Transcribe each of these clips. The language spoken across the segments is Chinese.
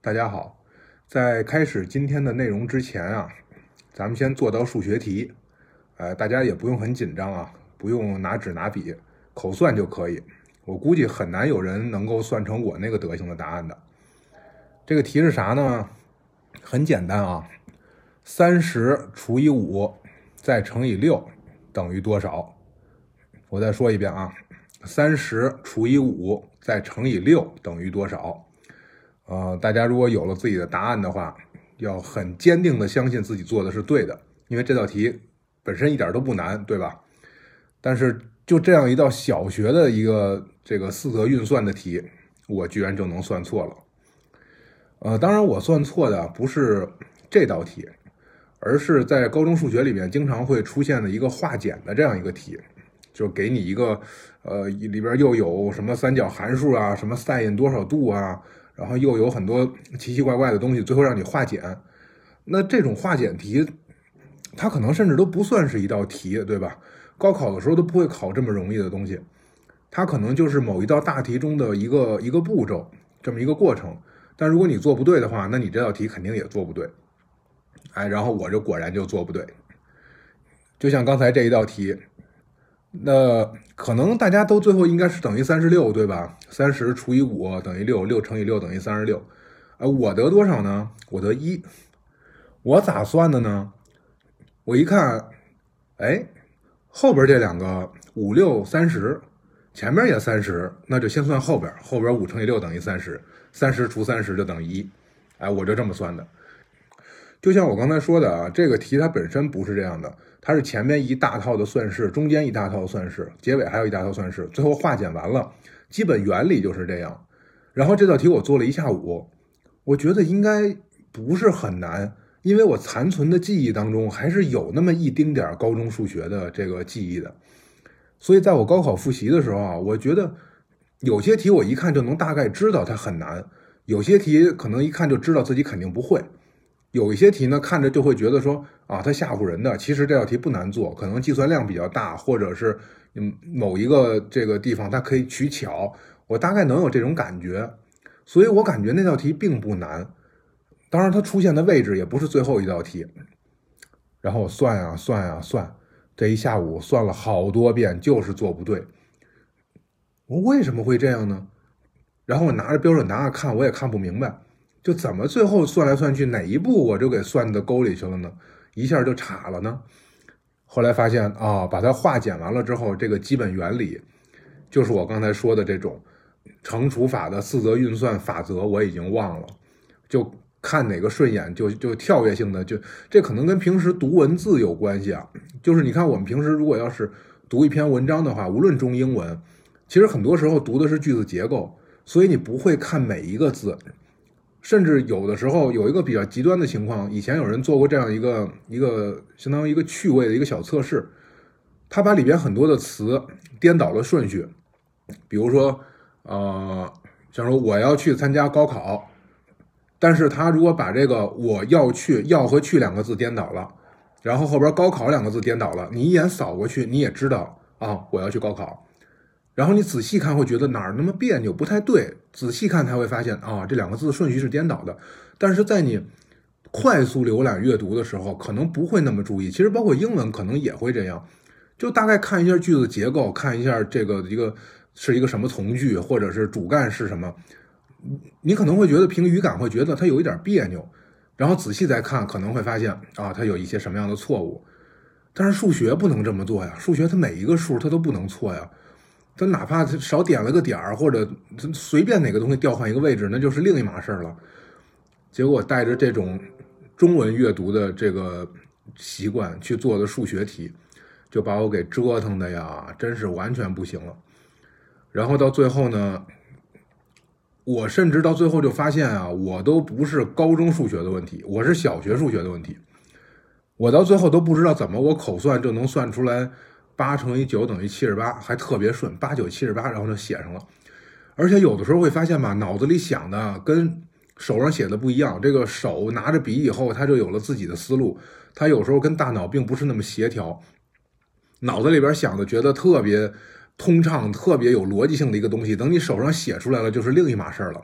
大家好，在开始今天的内容之前啊，咱们先做道数学题。呃，大家也不用很紧张啊，不用拿纸拿笔，口算就可以。我估计很难有人能够算成我那个德行的答案的。这个题是啥呢？很简单啊，三十除以五再乘以六等于多少？我再说一遍啊，三十除以五再乘以六等于多少？呃，大家如果有了自己的答案的话，要很坚定的相信自己做的是对的，因为这道题本身一点都不难，对吧？但是就这样一道小学的一个这个四则运算的题，我居然就能算错了。呃，当然我算错的不是这道题，而是在高中数学里面经常会出现的一个化简的这样一个题。就给你一个，呃，里边又有什么三角函数啊，什么 sin 多少度啊，然后又有很多奇奇怪怪的东西，最后让你化简。那这种化简题，它可能甚至都不算是一道题，对吧？高考的时候都不会考这么容易的东西，它可能就是某一道大题中的一个一个步骤，这么一个过程。但如果你做不对的话，那你这道题肯定也做不对。哎，然后我就果然就做不对，就像刚才这一道题。那可能大家都最后应该是等于三十六，对吧？三十除以五等于六，六乘以六等于三十六。呃，我得多少呢？我得一。我咋算的呢？我一看，哎，后边这两个五六三十，前面也三十，那就先算后边。后边五乘以六等于三十，三十除三十就等于一。哎，我就这么算的。就像我刚才说的啊，这个题它本身不是这样的。它是前面一大套的算式，中间一大套算式，结尾还有一大套算式，最后化简完了，基本原理就是这样。然后这道题我做了一下午，我觉得应该不是很难，因为我残存的记忆当中还是有那么一丁点儿高中数学的这个记忆的。所以在我高考复习的时候啊，我觉得有些题我一看就能大概知道它很难，有些题可能一看就知道自己肯定不会。有一些题呢，看着就会觉得说啊，它吓唬人的。其实这道题不难做，可能计算量比较大，或者是嗯某一个这个地方它可以取巧，我大概能有这种感觉。所以我感觉那道题并不难。当然，它出现的位置也不是最后一道题。然后我算呀算呀算，这一下午算了好多遍，就是做不对。我为什么会这样呢？然后我拿着标准答案看，我也看不明白。就怎么最后算来算去哪一步我就给算到沟里去了呢？一下就岔了呢？后来发现啊，把它化简完了之后，这个基本原理就是我刚才说的这种乘除法的四则运算法则，我已经忘了。就看哪个顺眼就就跳跃性的就这可能跟平时读文字有关系啊。就是你看我们平时如果要是读一篇文章的话，无论中英文，其实很多时候读的是句子结构，所以你不会看每一个字。甚至有的时候有一个比较极端的情况，以前有人做过这样一个一个相当于一个趣味的一个小测试，他把里边很多的词颠倒了顺序，比如说，呃，像说我要去参加高考，但是他如果把这个我要去要和去两个字颠倒了，然后后边高考两个字颠倒了，你一眼扫过去你也知道啊，我要去高考。然后你仔细看，会觉得哪儿那么别扭，不太对。仔细看才会发现啊，这两个字顺序是颠倒的。但是在你快速浏览阅读的时候，可能不会那么注意。其实包括英文可能也会这样，就大概看一下句子结构，看一下这个一个是一个什么从句，或者是主干是什么。你可能会觉得凭语感会觉得它有一点别扭，然后仔细再看可能会发现啊，它有一些什么样的错误。但是数学不能这么做呀，数学它每一个数它都不能错呀。他哪怕少点了个点儿，或者随便哪个东西调换一个位置，那就是另一码事儿了。结果带着这种中文阅读的这个习惯去做的数学题，就把我给折腾的呀，真是完全不行了。然后到最后呢，我甚至到最后就发现啊，我都不是高中数学的问题，我是小学数学的问题。我到最后都不知道怎么我口算就能算出来。八乘以九等于七十八，还特别顺，八九七十八，然后就写上了。而且有的时候会发现吧，脑子里想的跟手上写的不一样。这个手拿着笔以后，他就有了自己的思路。他有时候跟大脑并不是那么协调，脑子里边想的觉得特别通畅、特别有逻辑性的一个东西，等你手上写出来了，就是另一码事儿了。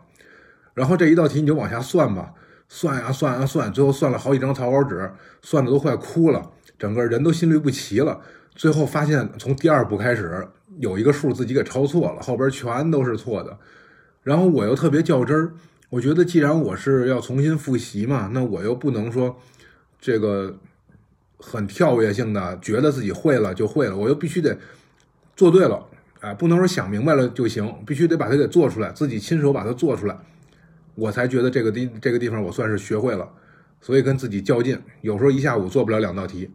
然后这一道题你就往下算吧，算呀算呀算，最后算了好几张草稿纸，算的都快哭了，整个人都心律不齐了。最后发现从第二步开始有一个数自己给抄错了，后边全都是错的。然后我又特别较真儿，我觉得既然我是要重新复习嘛，那我又不能说这个很跳跃性的觉得自己会了就会了，我又必须得做对了，哎，不能说想明白了就行，必须得把它给做出来，自己亲手把它做出来。我才觉得这个地这个地方我算是学会了，所以跟自己较劲，有时候一下午做不了两道题，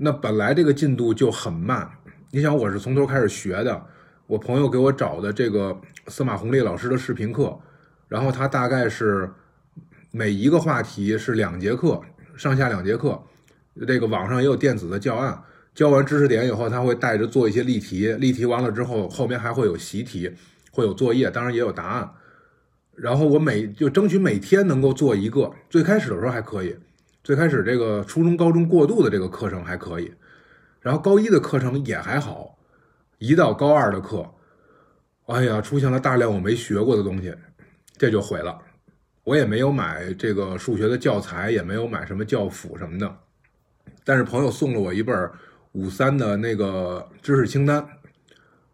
那本来这个进度就很慢。你想我是从头开始学的，我朋友给我找的这个司马红丽老师的视频课，然后他大概是每一个话题是两节课，上下两节课，这个网上也有电子的教案，教完知识点以后，他会带着做一些例题，例题完了之后，后面还会有习题，会有作业，当然也有答案。然后我每就争取每天能够做一个，最开始的时候还可以，最开始这个初中、高中过渡的这个课程还可以，然后高一的课程也还好，一到高二的课，哎呀，出现了大量我没学过的东西，这就毁了。我也没有买这个数学的教材，也没有买什么教辅什么的，但是朋友送了我一本五三的那个知识清单，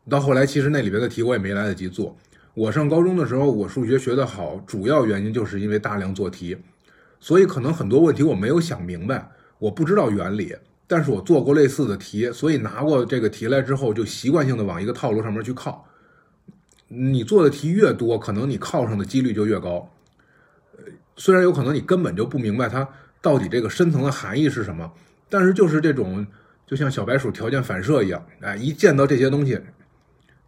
到后来其实那里边的题我也没来得及做。我上高中的时候，我数学学得好，主要原因就是因为大量做题，所以可能很多问题我没有想明白，我不知道原理，但是我做过类似的题，所以拿过这个题来之后，就习惯性的往一个套路上面去靠。你做的题越多，可能你靠上的几率就越高。虽然有可能你根本就不明白它到底这个深层的含义是什么，但是就是这种，就像小白鼠条件反射一样，哎，一见到这些东西。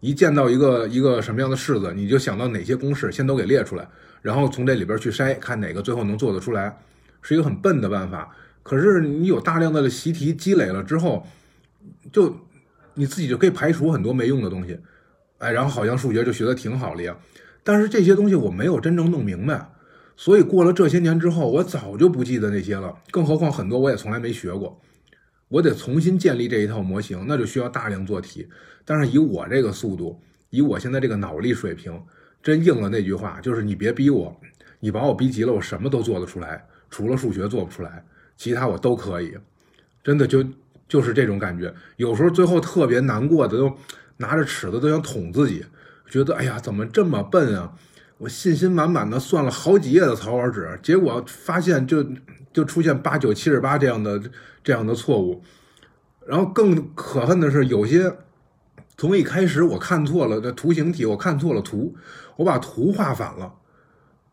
一见到一个一个什么样的式子，你就想到哪些公式，先都给列出来，然后从这里边去筛，看哪个最后能做得出来，是一个很笨的办法。可是你有大量的习题积累了之后，就你自己就可以排除很多没用的东西，哎，然后好像数学就学得挺好了呀。但是这些东西我没有真正弄明白，所以过了这些年之后，我早就不记得那些了。更何况很多我也从来没学过。我得重新建立这一套模型，那就需要大量做题。但是以我这个速度，以我现在这个脑力水平，真应了那句话，就是你别逼我，你把我逼急了，我什么都做得出来，除了数学做不出来，其他我都可以。真的就就是这种感觉。有时候最后特别难过的，都拿着尺子都想捅自己，觉得哎呀，怎么这么笨啊！我信心满满的算了好几页的草稿纸，结果发现就就出现八九七十八这样的。这样的错误，然后更可恨的是，有些从一开始我看错了的图形题，我看错了图，我把图画反了，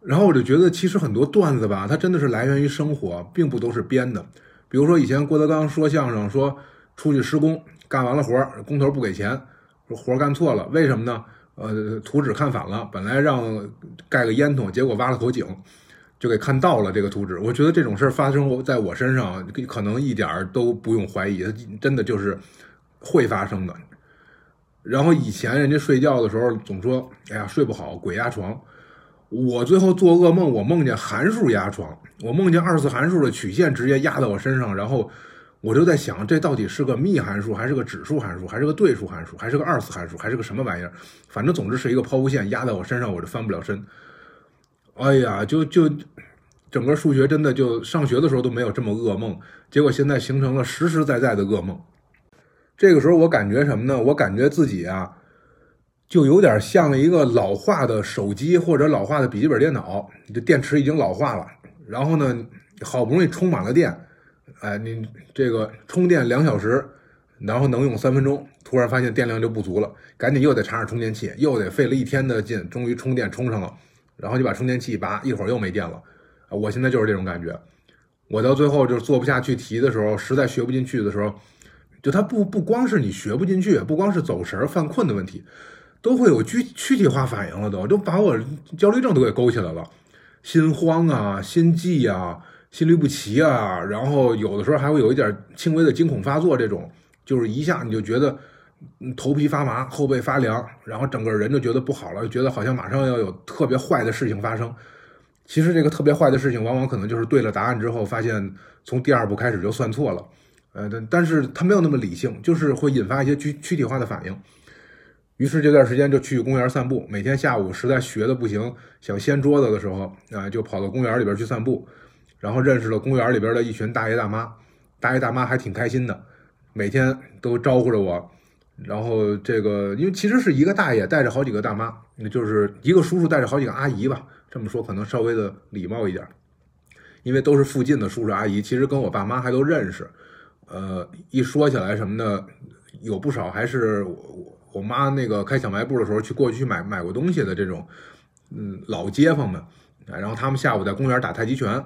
然后我就觉得其实很多段子吧，它真的是来源于生活，并不都是编的。比如说以前郭德纲说相声，说出去施工，干完了活儿，工头不给钱，说活儿干错了，为什么呢？呃，图纸看反了，本来让盖个烟囱，结果挖了口井。就给看到了这个图纸，我觉得这种事儿发生在我身上，可能一点儿都不用怀疑，真的就是会发生的。然后以前人家睡觉的时候总说：“哎呀，睡不好，鬼压床。”我最后做噩梦，我梦见函数压床，我梦见二次函数的曲线直接压在我身上，然后我就在想，这到底是个幂函数，还是个指数函数，还是个对数函数，还是个二次函数，还是个什么玩意儿？反正总之是一个抛物线压在我身上，我就翻不了身。哎呀，就就整个数学真的就上学的时候都没有这么噩梦，结果现在形成了实实在在的噩梦。这个时候我感觉什么呢？我感觉自己啊，就有点像一个老化的手机或者老化的笔记本电脑，这电池已经老化了。然后呢，好不容易充满了电，哎，你这个充电两小时，然后能用三分钟，突然发现电量就不足了，赶紧又得插上充电器，又得费了一天的劲，终于充电充上了。然后就把充电器一拔，一会儿又没电了，我现在就是这种感觉。我到最后就是做不下去题的时候，实在学不进去的时候，就它不不光是你学不进去，不光是走神犯困的问题，都会有躯躯体化反应了，都就把我焦虑症都给勾起来了，心慌啊，心悸啊，心律不齐啊，然后有的时候还会有一点轻微的惊恐发作，这种就是一下你就觉得。头皮发麻，后背发凉，然后整个人就觉得不好了，就觉得好像马上要有特别坏的事情发生。其实这个特别坏的事情，往往可能就是对了答案之后，发现从第二步开始就算错了。呃，但但是他没有那么理性，就是会引发一些躯躯体化的反应。于是这段时间就去公园散步，每天下午实在学的不行，想掀桌子的时候，啊，就跑到公园里边去散步，然后认识了公园里边的一群大爷大妈，大爷大妈还挺开心的，每天都招呼着我。然后这个，因为其实是一个大爷带着好几个大妈，就是一个叔叔带着好几个阿姨吧。这么说可能稍微的礼貌一点，因为都是附近的叔叔阿姨，其实跟我爸妈还都认识。呃，一说起来什么的，有不少还是我我妈那个开小卖部的时候去过去买买过东西的这种，嗯，老街坊们。然后他们下午在公园打太极拳，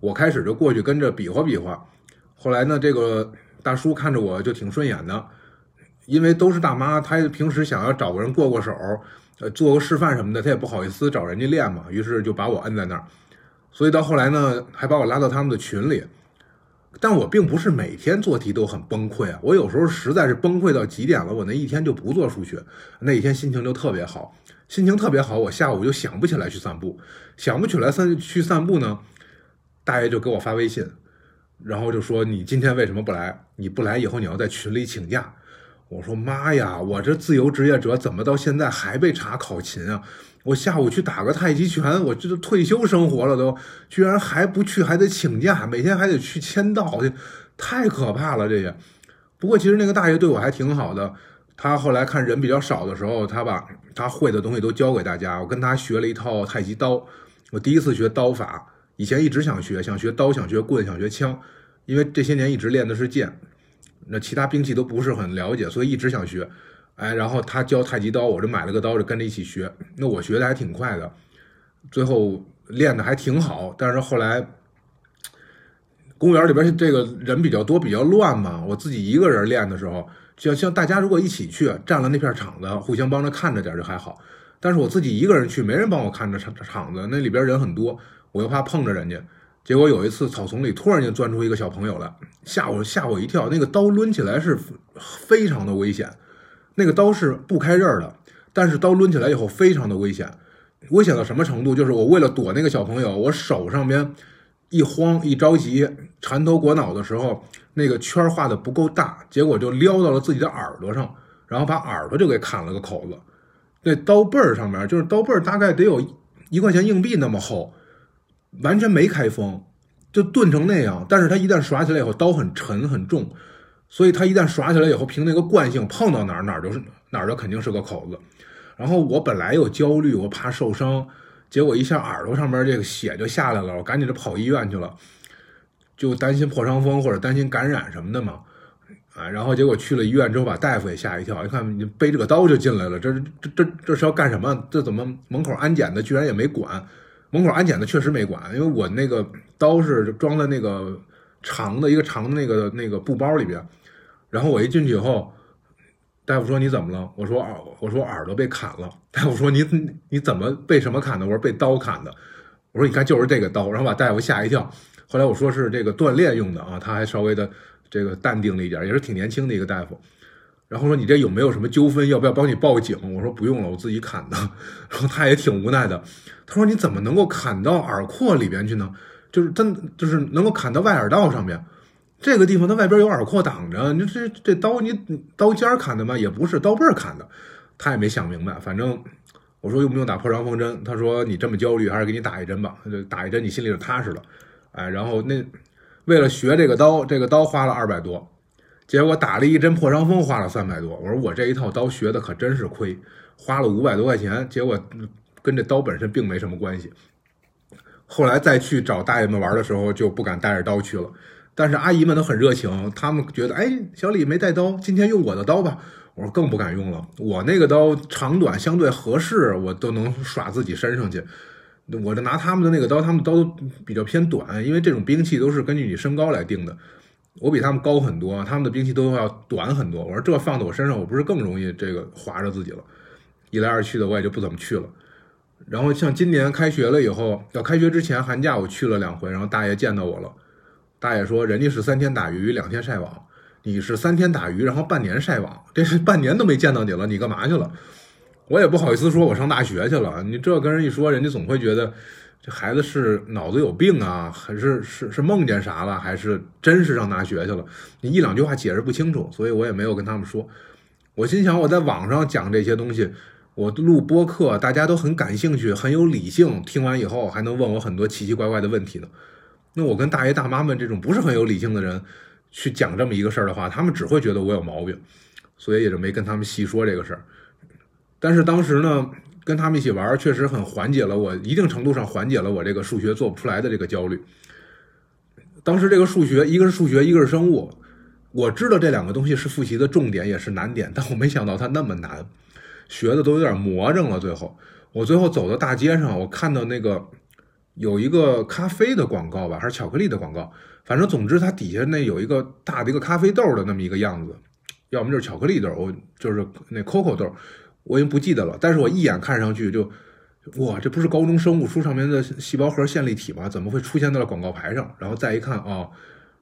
我开始就过去跟着比划比划。后来呢，这个大叔看着我就挺顺眼的。因为都是大妈，她平时想要找个人过过手，呃，做个示范什么的，她也不好意思找人家练嘛，于是就把我摁在那儿。所以到后来呢，还把我拉到他们的群里。但我并不是每天做题都很崩溃啊，我有时候实在是崩溃到极点了，我那一天就不做数学，那一天心情就特别好，心情特别好，我下午就想不起来去散步，想不起来散去散步呢，大爷就给我发微信，然后就说你今天为什么不来？你不来以后你要在群里请假。我说妈呀，我这自由职业者怎么到现在还被查考勤啊？我下午去打个太极拳，我这都退休生活了都，居然还不去，还得请假，每天还得去签到去，太可怕了这也。不过其实那个大爷对我还挺好的，他后来看人比较少的时候，他把他会的东西都教给大家。我跟他学了一套太极刀，我第一次学刀法，以前一直想学，想学刀，想学棍，想学枪，因为这些年一直练的是剑。那其他兵器都不是很了解，所以一直想学，哎，然后他教太极刀，我就买了个刀，就跟着一起学。那我学的还挺快的，最后练的还挺好。但是后来公园里边这个人比较多，比较乱嘛，我自己一个人练的时候，像像大家如果一起去占了那片场子，互相帮着看着点就还好。但是我自己一个人去，没人帮我看着场场子，那里边人很多，我又怕碰着人家。结果有一次，草丛里突然间钻出一个小朋友来，吓我吓我一跳。那个刀抡起来是非常的危险，那个刀是不开刃的，但是刀抡起来以后非常的危险。危险到什么程度？就是我为了躲那个小朋友，我手上边一慌一着急，缠头裹脑的时候，那个圈画的不够大，结果就撩到了自己的耳朵上，然后把耳朵就给砍了个口子。那刀背儿上面，就是刀背儿大概得有一块钱硬币那么厚。完全没开封，就钝成那样。但是它一旦耍起来以后，刀很沉很重，所以它一旦耍起来以后，凭那个惯性，碰到哪儿哪儿就是哪儿就肯定是个口子。然后我本来有焦虑，我怕受伤，结果一下耳朵上面这个血就下来了，我赶紧就跑医院去了，就担心破伤风或者担心感染什么的嘛。啊，然后结果去了医院之后，把大夫也吓一跳，一看你背着个刀就进来了，这这这这是要干什么？这怎么门口安检的居然也没管？门口安检的确实没管，因为我那个刀是装在那个长的一个长的那个那个布包里边，然后我一进去以后，大夫说你怎么了？我说耳我说耳朵被砍了。大夫说你你怎么被什么砍的？我说被刀砍的。我说你看就是这个刀，然后把大夫吓一跳。后来我说是这个锻炼用的啊，他还稍微的这个淡定了一点，也是挺年轻的一个大夫。然后说你这有没有什么纠纷？要不要帮你报警？我说不用了，我自己砍的。然后他也挺无奈的，他说你怎么能够砍到耳廓里边去呢？就是真就是能够砍到外耳道上面，这个地方它外边有耳廓挡着，你这这刀你刀尖砍的吗？也不是刀背砍的。他也没想明白，反正我说用不用打破伤风针？他说你这么焦虑，还是给你打一针吧。就打一针你心里就踏实了。哎，然后那为了学这个刀，这个刀花了二百多。结果打了一针破伤风，花了三百多。我说我这一套刀学的可真是亏，花了五百多块钱，结果跟这刀本身并没什么关系。后来再去找大爷们玩的时候，就不敢带着刀去了。但是阿姨们都很热情，他们觉得，哎，小李没带刀，今天用我的刀吧。我说更不敢用了，我那个刀长短相对合适，我都能耍自己身上去。我就拿他们的那个刀，他们刀都比较偏短，因为这种兵器都是根据你身高来定的。我比他们高很多，他们的兵器都要短很多。我说这放在我身上，我不是更容易这个划着自己了？一来二去的，我也就不怎么去了。然后像今年开学了以后，要开学之前寒假我去了两回，然后大爷见到我了。大爷说：“人家是三天打鱼两天晒网，你是三天打鱼然后半年晒网，这是半年都没见到你了，你干嘛去了？”我也不好意思说，我上大学去了。你这跟人一说，人家总会觉得。这孩子是脑子有病啊，还是是是梦见啥了，还是真是上大学去了？你一两句话解释不清楚，所以我也没有跟他们说。我心想，我在网上讲这些东西，我录播客，大家都很感兴趣，很有理性，听完以后还能问我很多奇奇怪怪的问题呢。那我跟大爷大妈们这种不是很有理性的人去讲这么一个事儿的话，他们只会觉得我有毛病，所以也就没跟他们细说这个事儿。但是当时呢，跟他们一起玩，确实很缓解了我一定程度上缓解了我这个数学做不出来的这个焦虑。当时这个数学，一个是数学，一个是生物。我知道这两个东西是复习的重点，也是难点，但我没想到它那么难，学的都有点魔怔了。最后，我最后走到大街上，我看到那个有一个咖啡的广告吧，还是巧克力的广告，反正总之它底下那有一个大的一个咖啡豆的那么一个样子，要么就是巧克力豆，我就是那 COCO 豆，我已经不记得了。但是我一眼看上去就，哇，这不是高中生物书上面的细胞核线粒体吗？怎么会出现在了广告牌上？然后再一看啊。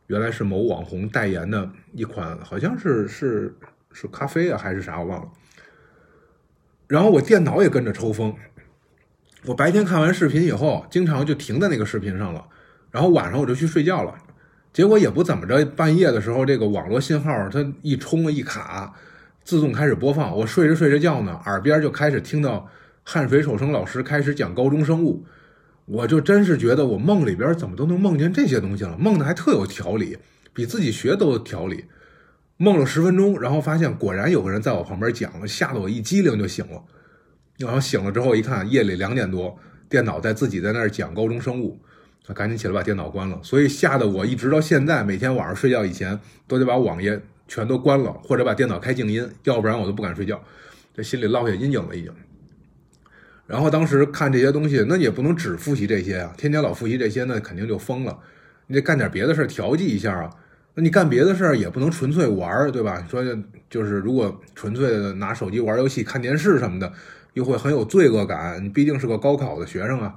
原来是某网红代言的一款，好像是是是咖啡啊还是啥，我忘了。然后我电脑也跟着抽风。我白天看完视频以后，经常就停在那个视频上了，然后晚上我就去睡觉了。结果也不怎么着，半夜的时候这个网络信号它一冲一卡，自动开始播放。我睡着睡着觉呢，耳边就开始听到汉水守生老师开始讲高中生物。我就真是觉得我梦里边怎么都能梦见这些东西了，梦的还特有条理，比自己学都有条理。梦了十分钟，然后发现果然有个人在我旁边讲了，吓得我一激灵就醒了。然后醒了之后一看，夜里两点多，电脑在自己在那儿讲高中生物，赶紧起来把电脑关了。所以吓得我一直到现在，每天晚上睡觉以前都得把网页全都关了，或者把电脑开静音，要不然我都不敢睡觉，这心里落下阴影了已经。然后当时看这些东西，那也不能只复习这些啊，天天老复习这些，那肯定就疯了。你得干点别的事儿调剂一下啊。那你干别的事儿也不能纯粹玩儿，对吧？说就是如果纯粹的拿手机玩游戏、看电视什么的，又会很有罪恶感。你毕竟是个高考的学生啊，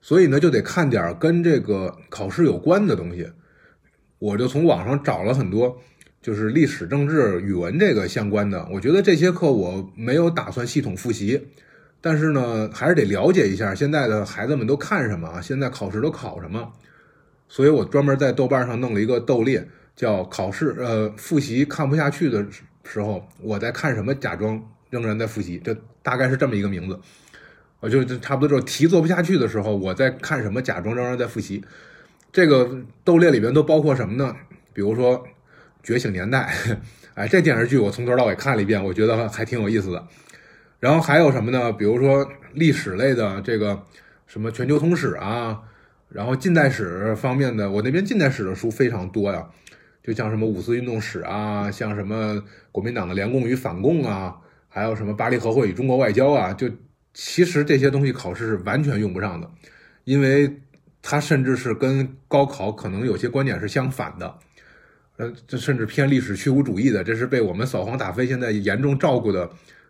所以呢就得看点跟这个考试有关的东西。我就从网上找了很多，就是历史、政治、语文这个相关的。我觉得这些课我没有打算系统复习。但是呢，还是得了解一下现在的孩子们都看什么啊？现在考试都考什么？所以我专门在豆瓣上弄了一个豆列，叫“考试呃复习看不下去的时候我在看什么，假装仍然在复习”，这大概是这么一个名字。我就差不多就是题做不下去的时候我在看什么，假装仍然在复习。这个豆列里边都包括什么呢？比如说《觉醒年代》，哎，这电视剧我从头到尾看了一遍，我觉得还挺有意思的。然后还有什么呢？比如说历史类的这个什么全球通史啊，然后近代史方面的，我那边近代史的书非常多呀，就像什么五四运动史啊，像什么国民党的联共与反共啊，还有什么巴黎和会与中国外交啊，就其实这些东西考试是完全用不上的，因为它甚至是跟高考可能有些观点是相反的，呃，这甚至偏历史虚无主义的，这是被我们扫黄打非现在严重照顾的。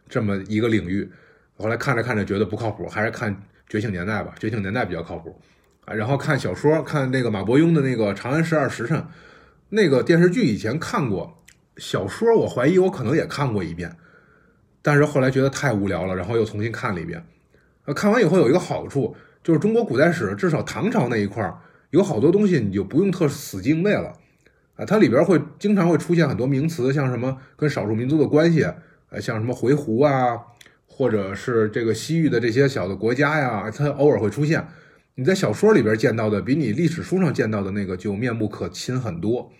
这么一个领域，后来看着看着觉得不靠谱，还是看《觉醒年代》吧，《觉醒年代》比较靠谱啊。然后看小说，看那个马伯庸的那个《长安十二时辰》，那个电视剧以前看过，小说我怀疑我可能也看过一遍，但是后来觉得太无聊了，然后又重新看了一遍。呃，看完以后有一个好处，就是中国古代史至少唐朝那一块儿有好多东西你就不用特死记硬背了啊，它里边会经常会出现很多名词，像什么跟少数民族的关系。呃，像什么回鹘啊，或者是这个西域的这些小的国家呀，它偶尔会出现。你在小说里边见到的，比你历史书上见到的那个就面目可亲很多，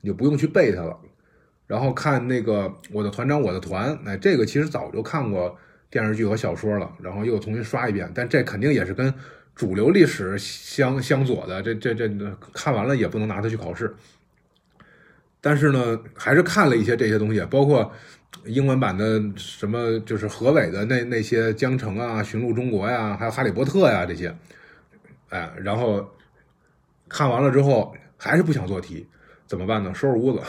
你就不用去背它了。然后看那个《我的团长我的团》，哎，这个其实早就看过电视剧和小说了，然后又重新刷一遍。但这肯定也是跟主流历史相相左的，这这这看完了也不能拿它去考试。但是呢，还是看了一些这些东西，包括。英文版的什么就是何伟的那那些江城啊、寻路中国呀，还有哈利波特呀这些，哎，然后看完了之后还是不想做题，怎么办呢？收拾屋子，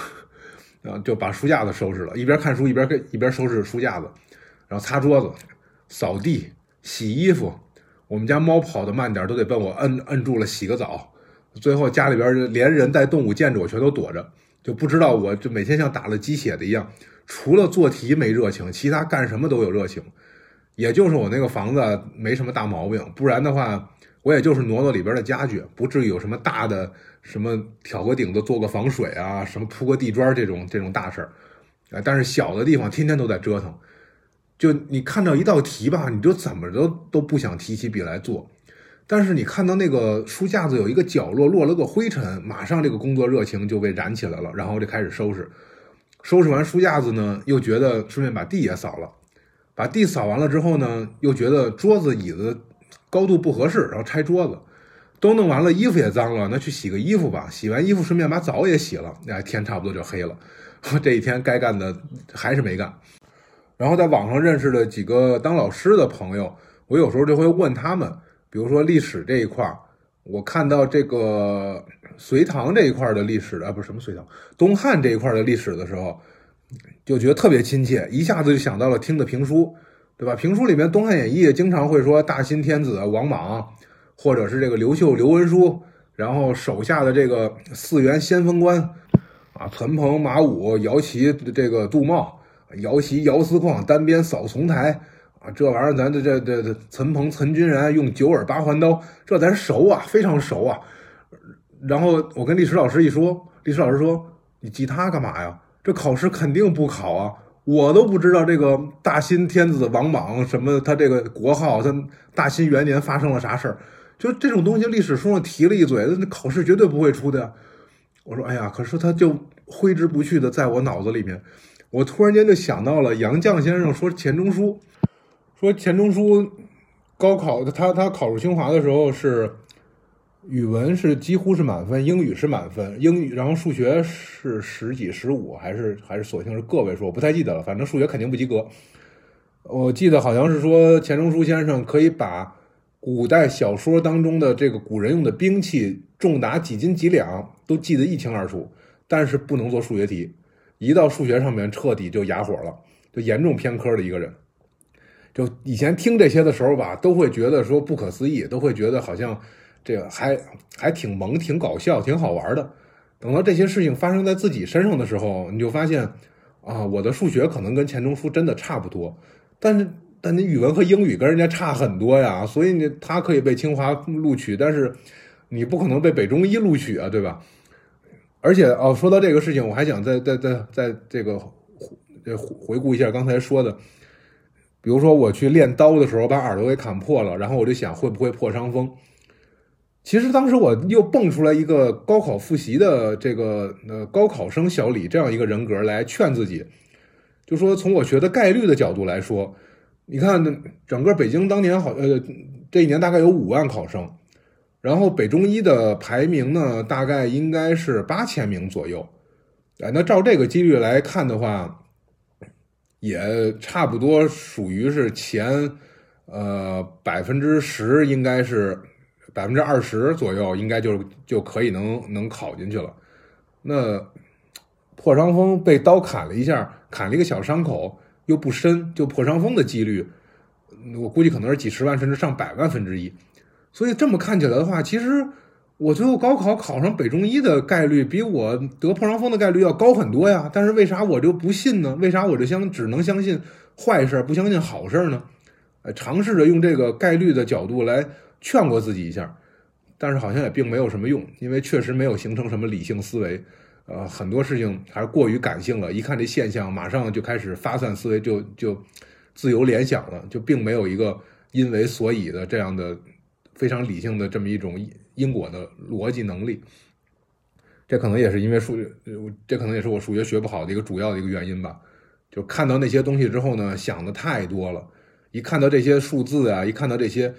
然后就把书架子收拾了，一边看书一边跟一边收拾书架子，然后擦桌子、扫地、洗衣服。我们家猫跑得慢点都得被我摁摁住了洗个澡。最后家里边连人带动物见着我全都躲着，就不知道我就每天像打了鸡血的一样。除了做题没热情，其他干什么都有热情。也就是我那个房子没什么大毛病，不然的话，我也就是挪挪里边的家具，不至于有什么大的什么挑个顶子、做个防水啊，什么铺个地砖这种这种大事儿。啊，但是小的地方天天都在折腾。就你看到一道题吧，你就怎么都都不想提起笔来做。但是你看到那个书架子有一个角落落了个灰尘，马上这个工作热情就被燃起来了，然后就开始收拾。收拾完书架子呢，又觉得顺便把地也扫了。把地扫完了之后呢，又觉得桌子椅子高度不合适，然后拆桌子。都弄完了，衣服也脏了，那去洗个衣服吧。洗完衣服，顺便把澡也洗了。哎，天差不多就黑了。这一天该干的还是没干。然后在网上认识了几个当老师的朋友，我有时候就会问他们，比如说历史这一块儿，我看到这个隋唐这一块的历史啊，不是什么隋唐，东汉这一块的历史的时候，就觉得特别亲切，一下子就想到了听的评书，对吧？评书里面《东汉演义》经常会说大新天子王莽，或者是这个刘秀刘文书，然后手下的这个四员先锋官啊，陈鹏、马武、姚齐这个杜茂。姚齐、姚思旷单鞭扫丛台啊，这玩意儿咱这这这陈鹏、陈君然用九耳八环刀，这咱熟啊，非常熟啊。然后我跟历史老师一说，历史老师说：“你记他干嘛呀？这考试肯定不考啊！我都不知道这个大新天子王莽什么，他这个国号，他大新元年发生了啥事儿？就这种东西，历史书上提了一嘴，那考试绝对不会出的。”我说：“哎呀，可是他就挥之不去的在我脑子里面。”我突然间就想到了杨绛先生说钱钟书，说钱钟书高考他他考入清华的时候是语文是几乎是满分，英语是满分，英语然后数学是十几十五还是还是索性是个位数，我不太记得了，反正数学肯定不及格。我记得好像是说钱钟书先生可以把古代小说当中的这个古人用的兵器重达几斤几两都记得一清二楚，但是不能做数学题。一到数学上面，彻底就哑火了，就严重偏科的一个人。就以前听这些的时候吧，都会觉得说不可思议，都会觉得好像这个还还挺萌、挺搞笑、挺好玩的。等到这些事情发生在自己身上的时候，你就发现啊，我的数学可能跟钱钟书真的差不多，但是但你语文和英语跟人家差很多呀。所以你他可以被清华录取，但是你不可能被北中医录取啊，对吧？而且哦，说到这个事情，我还想再再再再这个回回顾一下刚才说的，比如说我去练刀的时候把耳朵给砍破了，然后我就想会不会破伤风。其实当时我又蹦出来一个高考复习的这个呃高考生小李这样一个人格来劝自己，就说从我学的概率的角度来说，你看整个北京当年好呃这一年大概有五万考生。然后北中医的排名呢，大概应该是八千名左右，哎，那照这个几率来看的话，也差不多属于是前，呃百分之十，应该是百分之二十左右，应该就就可以能能考进去了。那破伤风被刀砍了一下，砍了一个小伤口，又不深，就破伤风的几率，我估计可能是几十万甚至上百万分之一。所以这么看起来的话，其实我最后高考考上北中医的概率比我得破伤风的概率要高很多呀。但是为啥我就不信呢？为啥我就相只能相信坏事，不相信好事呢？呃，尝试着用这个概率的角度来劝过自己一下，但是好像也并没有什么用，因为确实没有形成什么理性思维。呃，很多事情还是过于感性了，一看这现象，马上就开始发散思维，就就自由联想了，就并没有一个因为所以的这样的。非常理性的这么一种因果的逻辑能力，这可能也是因为数学，这可能也是我数学学不好的一个主要的一个原因吧。就看到那些东西之后呢，想的太多了。一看到这些数字啊，一看到这些，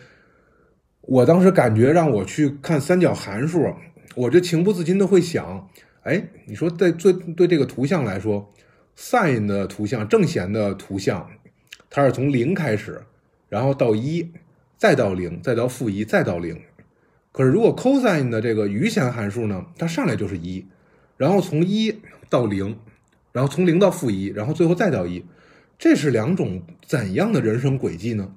我当时感觉让我去看三角函数，我这情不自禁的会想：哎，你说在最对这个图像来说，sin 的图像正弦的图像，它是从零开始，然后到一。再到零，再到负一，再到零。可是如果 cosine 的这个余弦函数呢，它上来就是一，然后从一到零，然后从零到负一，然后最后再到一，这是两种怎样的人生轨迹呢？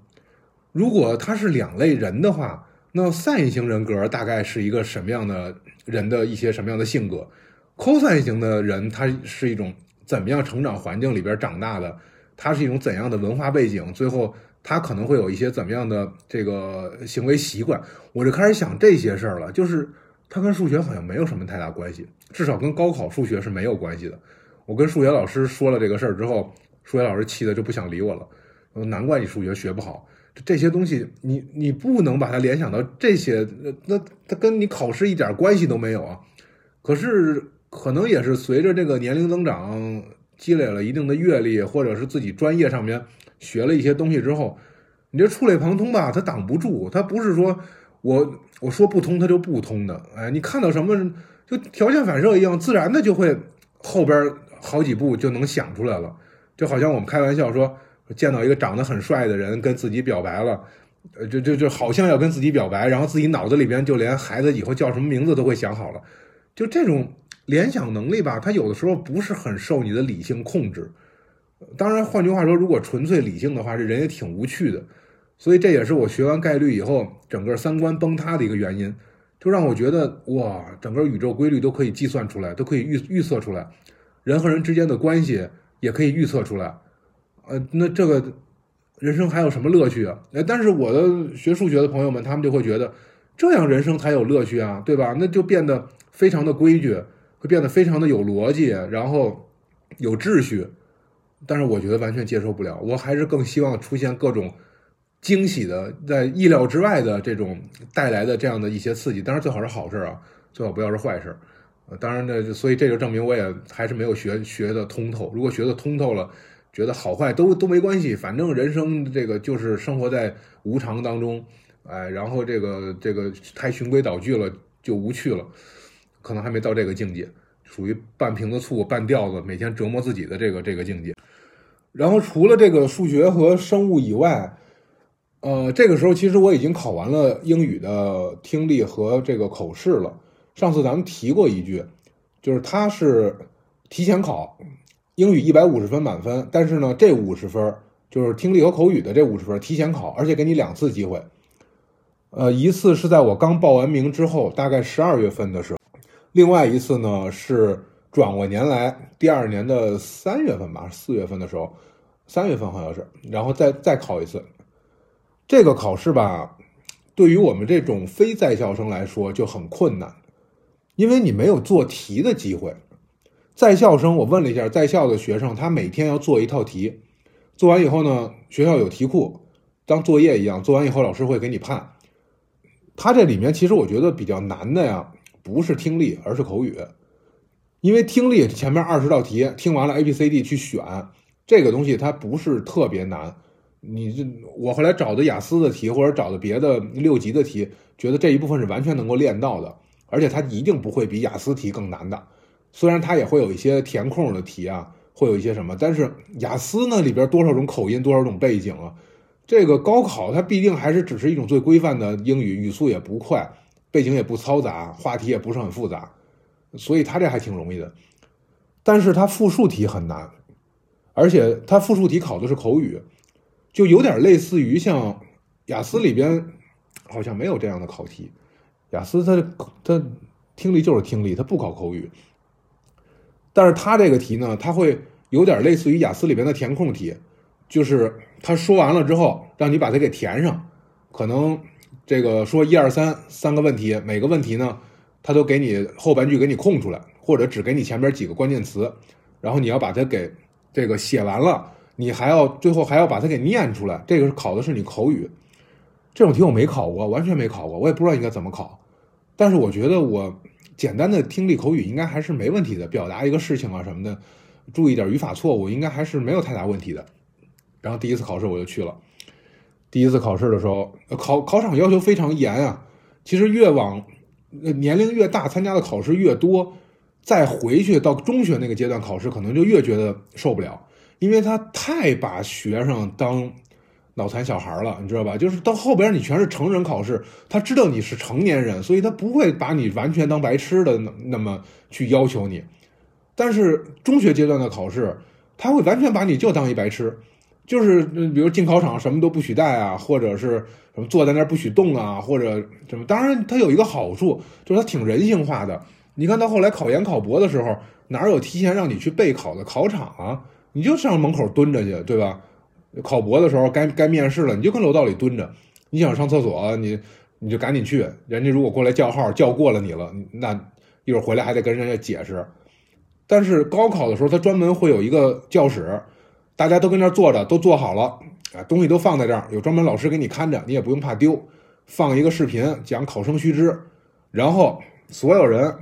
如果他是两类人的话，那 sin 型人格大概是一个什么样的人的一些什么样的性格？cosine 型的人他是一种怎么样成长环境里边长大的？他是一种怎样的文化背景？最后。他可能会有一些怎么样的这个行为习惯，我就开始想这些事儿了。就是他跟数学好像没有什么太大关系，至少跟高考数学是没有关系的。我跟数学老师说了这个事儿之后，数学老师气的就不想理我了。难怪你数学学不好，这些东西你你不能把它联想到这些，那那它跟你考试一点关系都没有啊。可是可能也是随着这个年龄增长，积累了一定的阅历，或者是自己专业上面学了一些东西之后，你这触类旁通吧，它挡不住，它不是说我我说不通它就不通的。哎，你看到什么就条件反射一样，自然的就会后边好几步就能想出来了。就好像我们开玩笑说。见到一个长得很帅的人跟自己表白了，呃，就就就好像要跟自己表白，然后自己脑子里边就连孩子以后叫什么名字都会想好了。就这种联想能力吧，它有的时候不是很受你的理性控制。当然，换句话说，如果纯粹理性的话，这人也挺无趣的。所以这也是我学完概率以后，整个三观崩塌的一个原因，就让我觉得哇，整个宇宙规律都可以计算出来，都可以预预测出来，人和人之间的关系也可以预测出来。呃，那这个人生还有什么乐趣啊？哎，但是我的学数学的朋友们，他们就会觉得这样人生才有乐趣啊，对吧？那就变得非常的规矩，会变得非常的有逻辑，然后有秩序。但是我觉得完全接受不了，我还是更希望出现各种惊喜的，在意料之外的这种带来的这样的一些刺激。当然最好是好事啊，最好不要是坏事。呃，当然呢，所以这就证明我也还是没有学学的通透。如果学的通透了。觉得好坏都都没关系，反正人生这个就是生活在无常当中，哎，然后这个这个太循规蹈矩了就无趣了，可能还没到这个境界，属于半瓶子醋半吊子，每天折磨自己的这个这个境界。然后除了这个数学和生物以外，呃，这个时候其实我已经考完了英语的听力和这个口试了。上次咱们提过一句，就是它是提前考。英语一百五十分满分，但是呢，这五十分就是听力和口语的这五十分提前考，而且给你两次机会。呃，一次是在我刚报完名之后，大概十二月份的时候；另外一次呢是转过年来第二年的三月份吧，四月份的时候，三月份好像是，然后再再考一次。这个考试吧，对于我们这种非在校生来说就很困难，因为你没有做题的机会。在校生，我问了一下在校的学生，他每天要做一套题，做完以后呢，学校有题库，当作业一样，做完以后老师会给你判。他这里面其实我觉得比较难的呀，不是听力，而是口语，因为听力前面二十道题听完了 A B C D 去选这个东西，它不是特别难。你这我后来找的雅思的题或者找的别的六级的题，觉得这一部分是完全能够练到的，而且它一定不会比雅思题更难的。虽然它也会有一些填空的题啊，会有一些什么，但是雅思呢里边多少种口音，多少种背景啊？这个高考它必定还是只是一种最规范的英语，语速也不快，背景也不嘈杂，话题也不是很复杂，所以它这还挺容易的。但是它复数题很难，而且它复数题考的是口语，就有点类似于像雅思里边好像没有这样的考题，雅思它它听力就是听力，它不考口语。但是他这个题呢，他会有点类似于雅思里边的填空题，就是他说完了之后，让你把它给填上。可能这个说一二三三个问题，每个问题呢，他都给你后半句给你空出来，或者只给你前边几个关键词，然后你要把它给这个写完了，你还要最后还要把它给念出来。这个是考的是你口语。这种题我没考过，完全没考过，我也不知道应该怎么考。但是我觉得我。简单的听力口语应该还是没问题的，表达一个事情啊什么的，注意点语法错误，应该还是没有太大问题的。然后第一次考试我就去了。第一次考试的时候，考考场要求非常严啊。其实越往年龄越大，参加的考试越多，再回去到中学那个阶段考试，可能就越觉得受不了，因为他太把学生当。脑残小孩了，你知道吧？就是到后边你全是成人考试，他知道你是成年人，所以他不会把你完全当白痴的那那么去要求你。但是中学阶段的考试，他会完全把你就当一白痴，就是比如进考场什么都不许带啊，或者是什么坐在那儿不许动啊，或者什么。当然，他有一个好处，就是他挺人性化的。你看到后来考研考博的时候，哪有提前让你去备考的考场啊？你就上门口蹲着去，对吧？考博的时候该该面试了，你就跟楼道里蹲着。你想上厕所，你你就赶紧去。人家如果过来叫号叫过了你了，那一会儿回来还得跟人家解释。但是高考的时候，他专门会有一个教室，大家都跟那儿坐着，都坐好了，啊，东西都放在这儿，有专门老师给你看着，你也不用怕丢。放一个视频讲考生须知，然后所有人，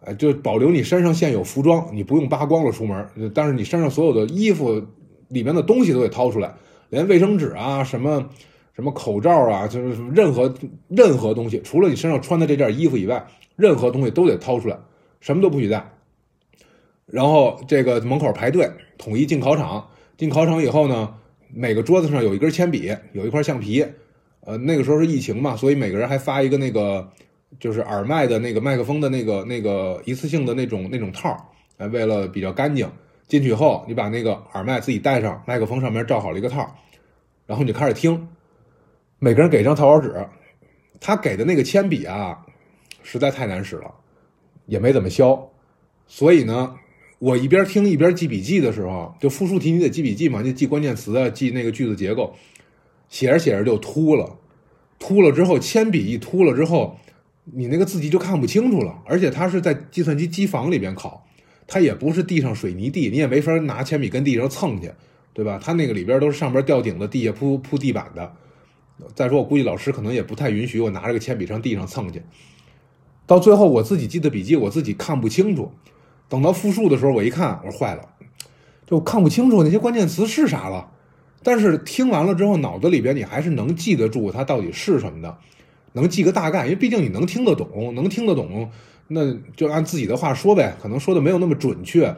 呃，就保留你身上现有服装，你不用扒光了出门，但是你身上所有的衣服里面的东西都得掏出来，连卫生纸啊，什么什么口罩啊，就是任何任何东西，除了你身上穿的这件衣服以外，任何东西都得掏出来，什么都不许带。然后这个门口排队，统一进考场。进考场以后呢，每个桌子上有一根铅笔，有一块橡皮。呃，那个时候是疫情嘛，所以每个人还发一个那个，就是耳麦的那个麦克风的那个那个一次性的那种那种套，为了比较干净。进去以后，你把那个耳麦自己带上，麦克风上面罩好了一个套然后你就开始听。每个人给一张草稿纸，他给的那个铅笔啊，实在太难使了，也没怎么削。所以呢，我一边听一边记笔记的时候，就复述题你得记笔记嘛，就记关键词啊，记那个句子结构。写着写着就秃了，秃了之后，铅笔一秃了之后，你那个字迹就看不清楚了。而且它是在计算机机房里边考，它也不是地上水泥地，你也没法拿铅笔跟地上蹭去，对吧？它那个里边都是上边吊顶的，地下铺铺地板的。再说，我估计老师可能也不太允许我拿着个铅笔上地上蹭去。到最后，我自己记的笔记，我自己看不清楚。等到复述的时候，我一看，我说坏了，就看不清楚那些关键词是啥了。但是听完了之后，脑子里边你还是能记得住它到底是什么的，能记个大概，因为毕竟你能听得懂，能听得懂，那就按自己的话说呗，可能说的没有那么准确，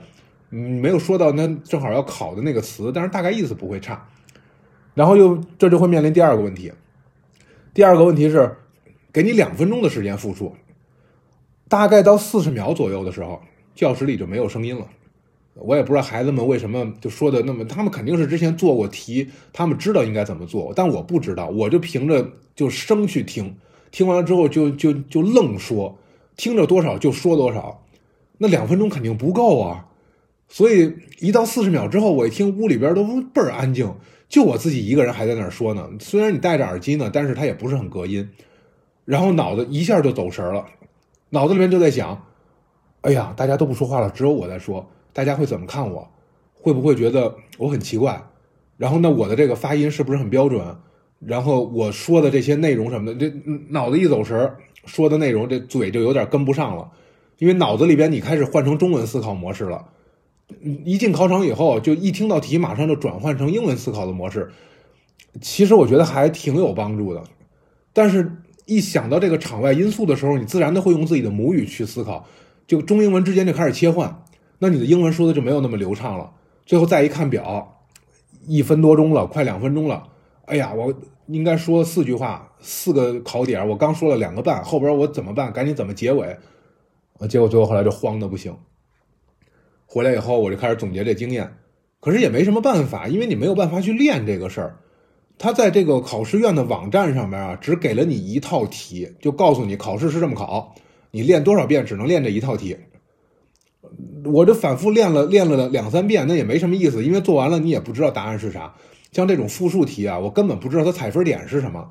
嗯，没有说到那正好要考的那个词，但是大概意思不会差。然后又这就会面临第二个问题，第二个问题是，给你两分钟的时间复述，大概到四十秒左右的时候，教室里就没有声音了。我也不知道孩子们为什么就说的那么，他们肯定是之前做过题，他们知道应该怎么做，但我不知道，我就凭着就生去听，听完了之后就就就愣说，听着多少就说多少，那两分钟肯定不够啊，所以一到四十秒之后，我一听屋里边都倍儿安静，就我自己一个人还在那儿说呢，虽然你戴着耳机呢，但是它也不是很隔音，然后脑子一下就走神了，脑子里面就在想，哎呀，大家都不说话了，只有我在说。大家会怎么看我？会不会觉得我很奇怪？然后呢，我的这个发音是不是很标准？然后我说的这些内容什么的，这脑子一走神，说的内容这嘴就有点跟不上了，因为脑子里边你开始换成中文思考模式了。一进考场以后，就一听到题，马上就转换成英文思考的模式。其实我觉得还挺有帮助的，但是一想到这个场外因素的时候，你自然的会用自己的母语去思考，就中英文之间就开始切换。那你的英文说的就没有那么流畅了。最后再一看表，一分多钟了，快两分钟了。哎呀，我应该说四句话，四个考点，我刚说了两个半，后边我怎么办？赶紧怎么结尾？啊，结果最后后来就慌的不行。回来以后我就开始总结这经验，可是也没什么办法，因为你没有办法去练这个事儿。他在这个考试院的网站上面啊，只给了你一套题，就告诉你考试是这么考，你练多少遍只能练这一套题。我就反复练了练了两三遍，那也没什么意思，因为做完了你也不知道答案是啥。像这种复述题啊，我根本不知道它采分点是什么。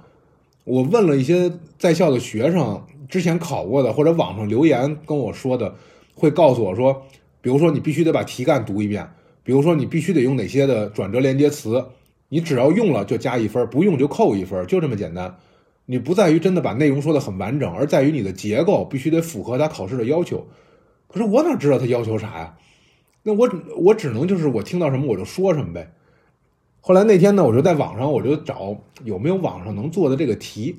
我问了一些在校的学生，之前考过的或者网上留言跟我说的，会告诉我说，比如说你必须得把题干读一遍，比如说你必须得用哪些的转折连接词，你只要用了就加一分，不用就扣一分，就这么简单。你不在于真的把内容说的很完整，而在于你的结构必须得符合他考试的要求。可是我哪知道他要求啥呀？那我我只能就是我听到什么我就说什么呗。后来那天呢，我就在网上我就找有没有网上能做的这个题。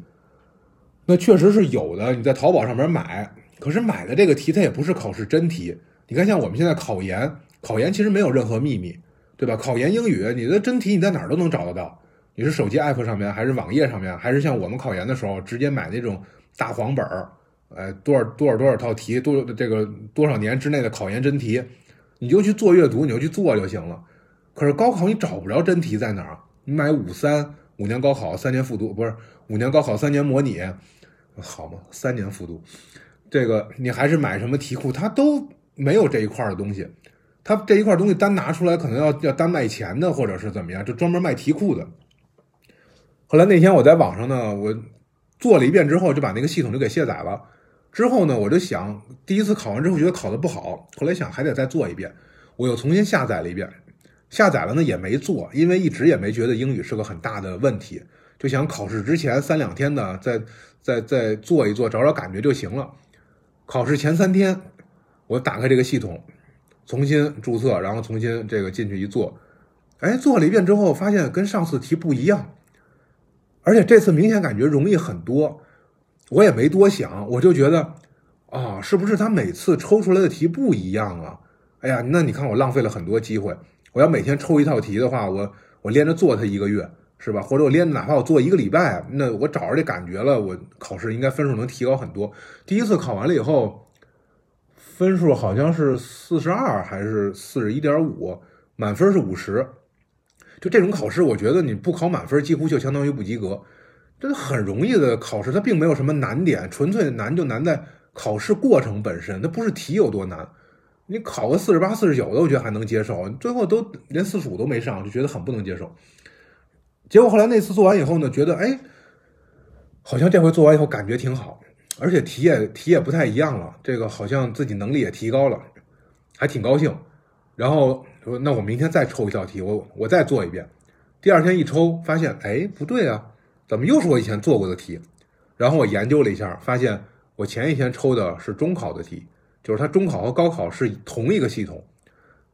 那确实是有的，你在淘宝上面买。可是买的这个题它也不是考试真题。你看，像我们现在考研，考研其实没有任何秘密，对吧？考研英语，你的真题你在哪儿都能找得到。你是手机 app 上面，还是网页上面，还是像我们考研的时候直接买那种大黄本儿？哎，多少多少多少套题，多这个多少年之内的考研真题，你就去做阅读，你就去做就行了。可是高考你找不着真题在哪儿？你买五三五年高考三年复读，不是五年高考三年模拟，好吗？三年复读，这个你还是买什么题库，它都没有这一块的东西。它这一块东西单拿出来，可能要要单卖钱的，或者是怎么样，就专门卖题库的。后来那天我在网上呢，我做了一遍之后，就把那个系统就给卸载了。之后呢，我就想，第一次考完之后觉得考的不好，后来想还得再做一遍，我又重新下载了一遍，下载了呢也没做，因为一直也没觉得英语是个很大的问题，就想考试之前三两天呢，再再再做一做，找找感觉就行了。考试前三天，我打开这个系统，重新注册，然后重新这个进去一做，哎，做了一遍之后，发现跟上次题不一样，而且这次明显感觉容易很多。我也没多想，我就觉得，啊，是不是他每次抽出来的题不一样啊？哎呀，那你看我浪费了很多机会。我要每天抽一套题的话，我我连着做它一个月，是吧？或者我连哪怕我做一个礼拜，那我找着这感觉了，我考试应该分数能提高很多。第一次考完了以后，分数好像是四十二还是四十一点五，满分是五十。就这种考试，我觉得你不考满分，几乎就相当于不及格。这很容易的考试，它并没有什么难点，纯粹难就难在考试过程本身，它不是题有多难。你考个四十八、四十九的，我觉得还能接受，最后都连四十五都没上，就觉得很不能接受。结果后来那次做完以后呢，觉得哎，好像这回做完以后感觉挺好，而且题也题也不太一样了，这个好像自己能力也提高了，还挺高兴。然后说那我明天再抽一道题，我我再做一遍。第二天一抽，发现哎不对啊。怎么又是我以前做过的题？然后我研究了一下，发现我前一天抽的是中考的题，就是它中考和高考是同一个系统，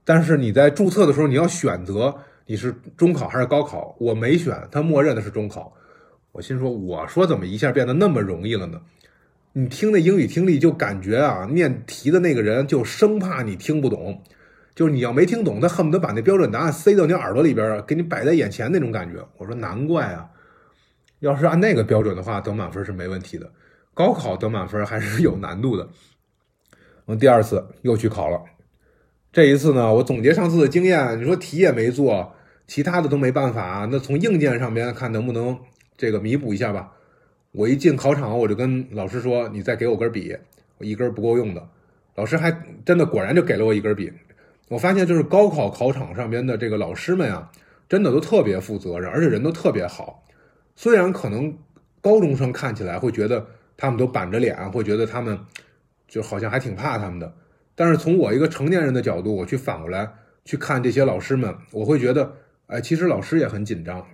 但是你在注册的时候你要选择你是中考还是高考，我没选，它默认的是中考。我心说，我说怎么一下变得那么容易了呢？你听那英语听力就感觉啊，念题的那个人就生怕你听不懂，就是你要没听懂，他恨不得把那标准答案塞到你耳朵里边，给你摆在眼前那种感觉。我说难怪啊。要是按那个标准的话，得满分是没问题的。高考得满分还是有难度的。我第二次又去考了，这一次呢，我总结上次的经验，你说题也没做，其他的都没办法，那从硬件上边看能不能这个弥补一下吧。我一进考场，我就跟老师说：“你再给我根笔，我一根不够用的。”老师还真的果然就给了我一根笔。我发现就是高考考场上边的这个老师们啊，真的都特别负责任，而且人都特别好。虽然可能高中生看起来会觉得他们都板着脸，会觉得他们就好像还挺怕他们的，但是从我一个成年人的角度，我去反过来去看这些老师们，我会觉得，哎，其实老师也很紧张，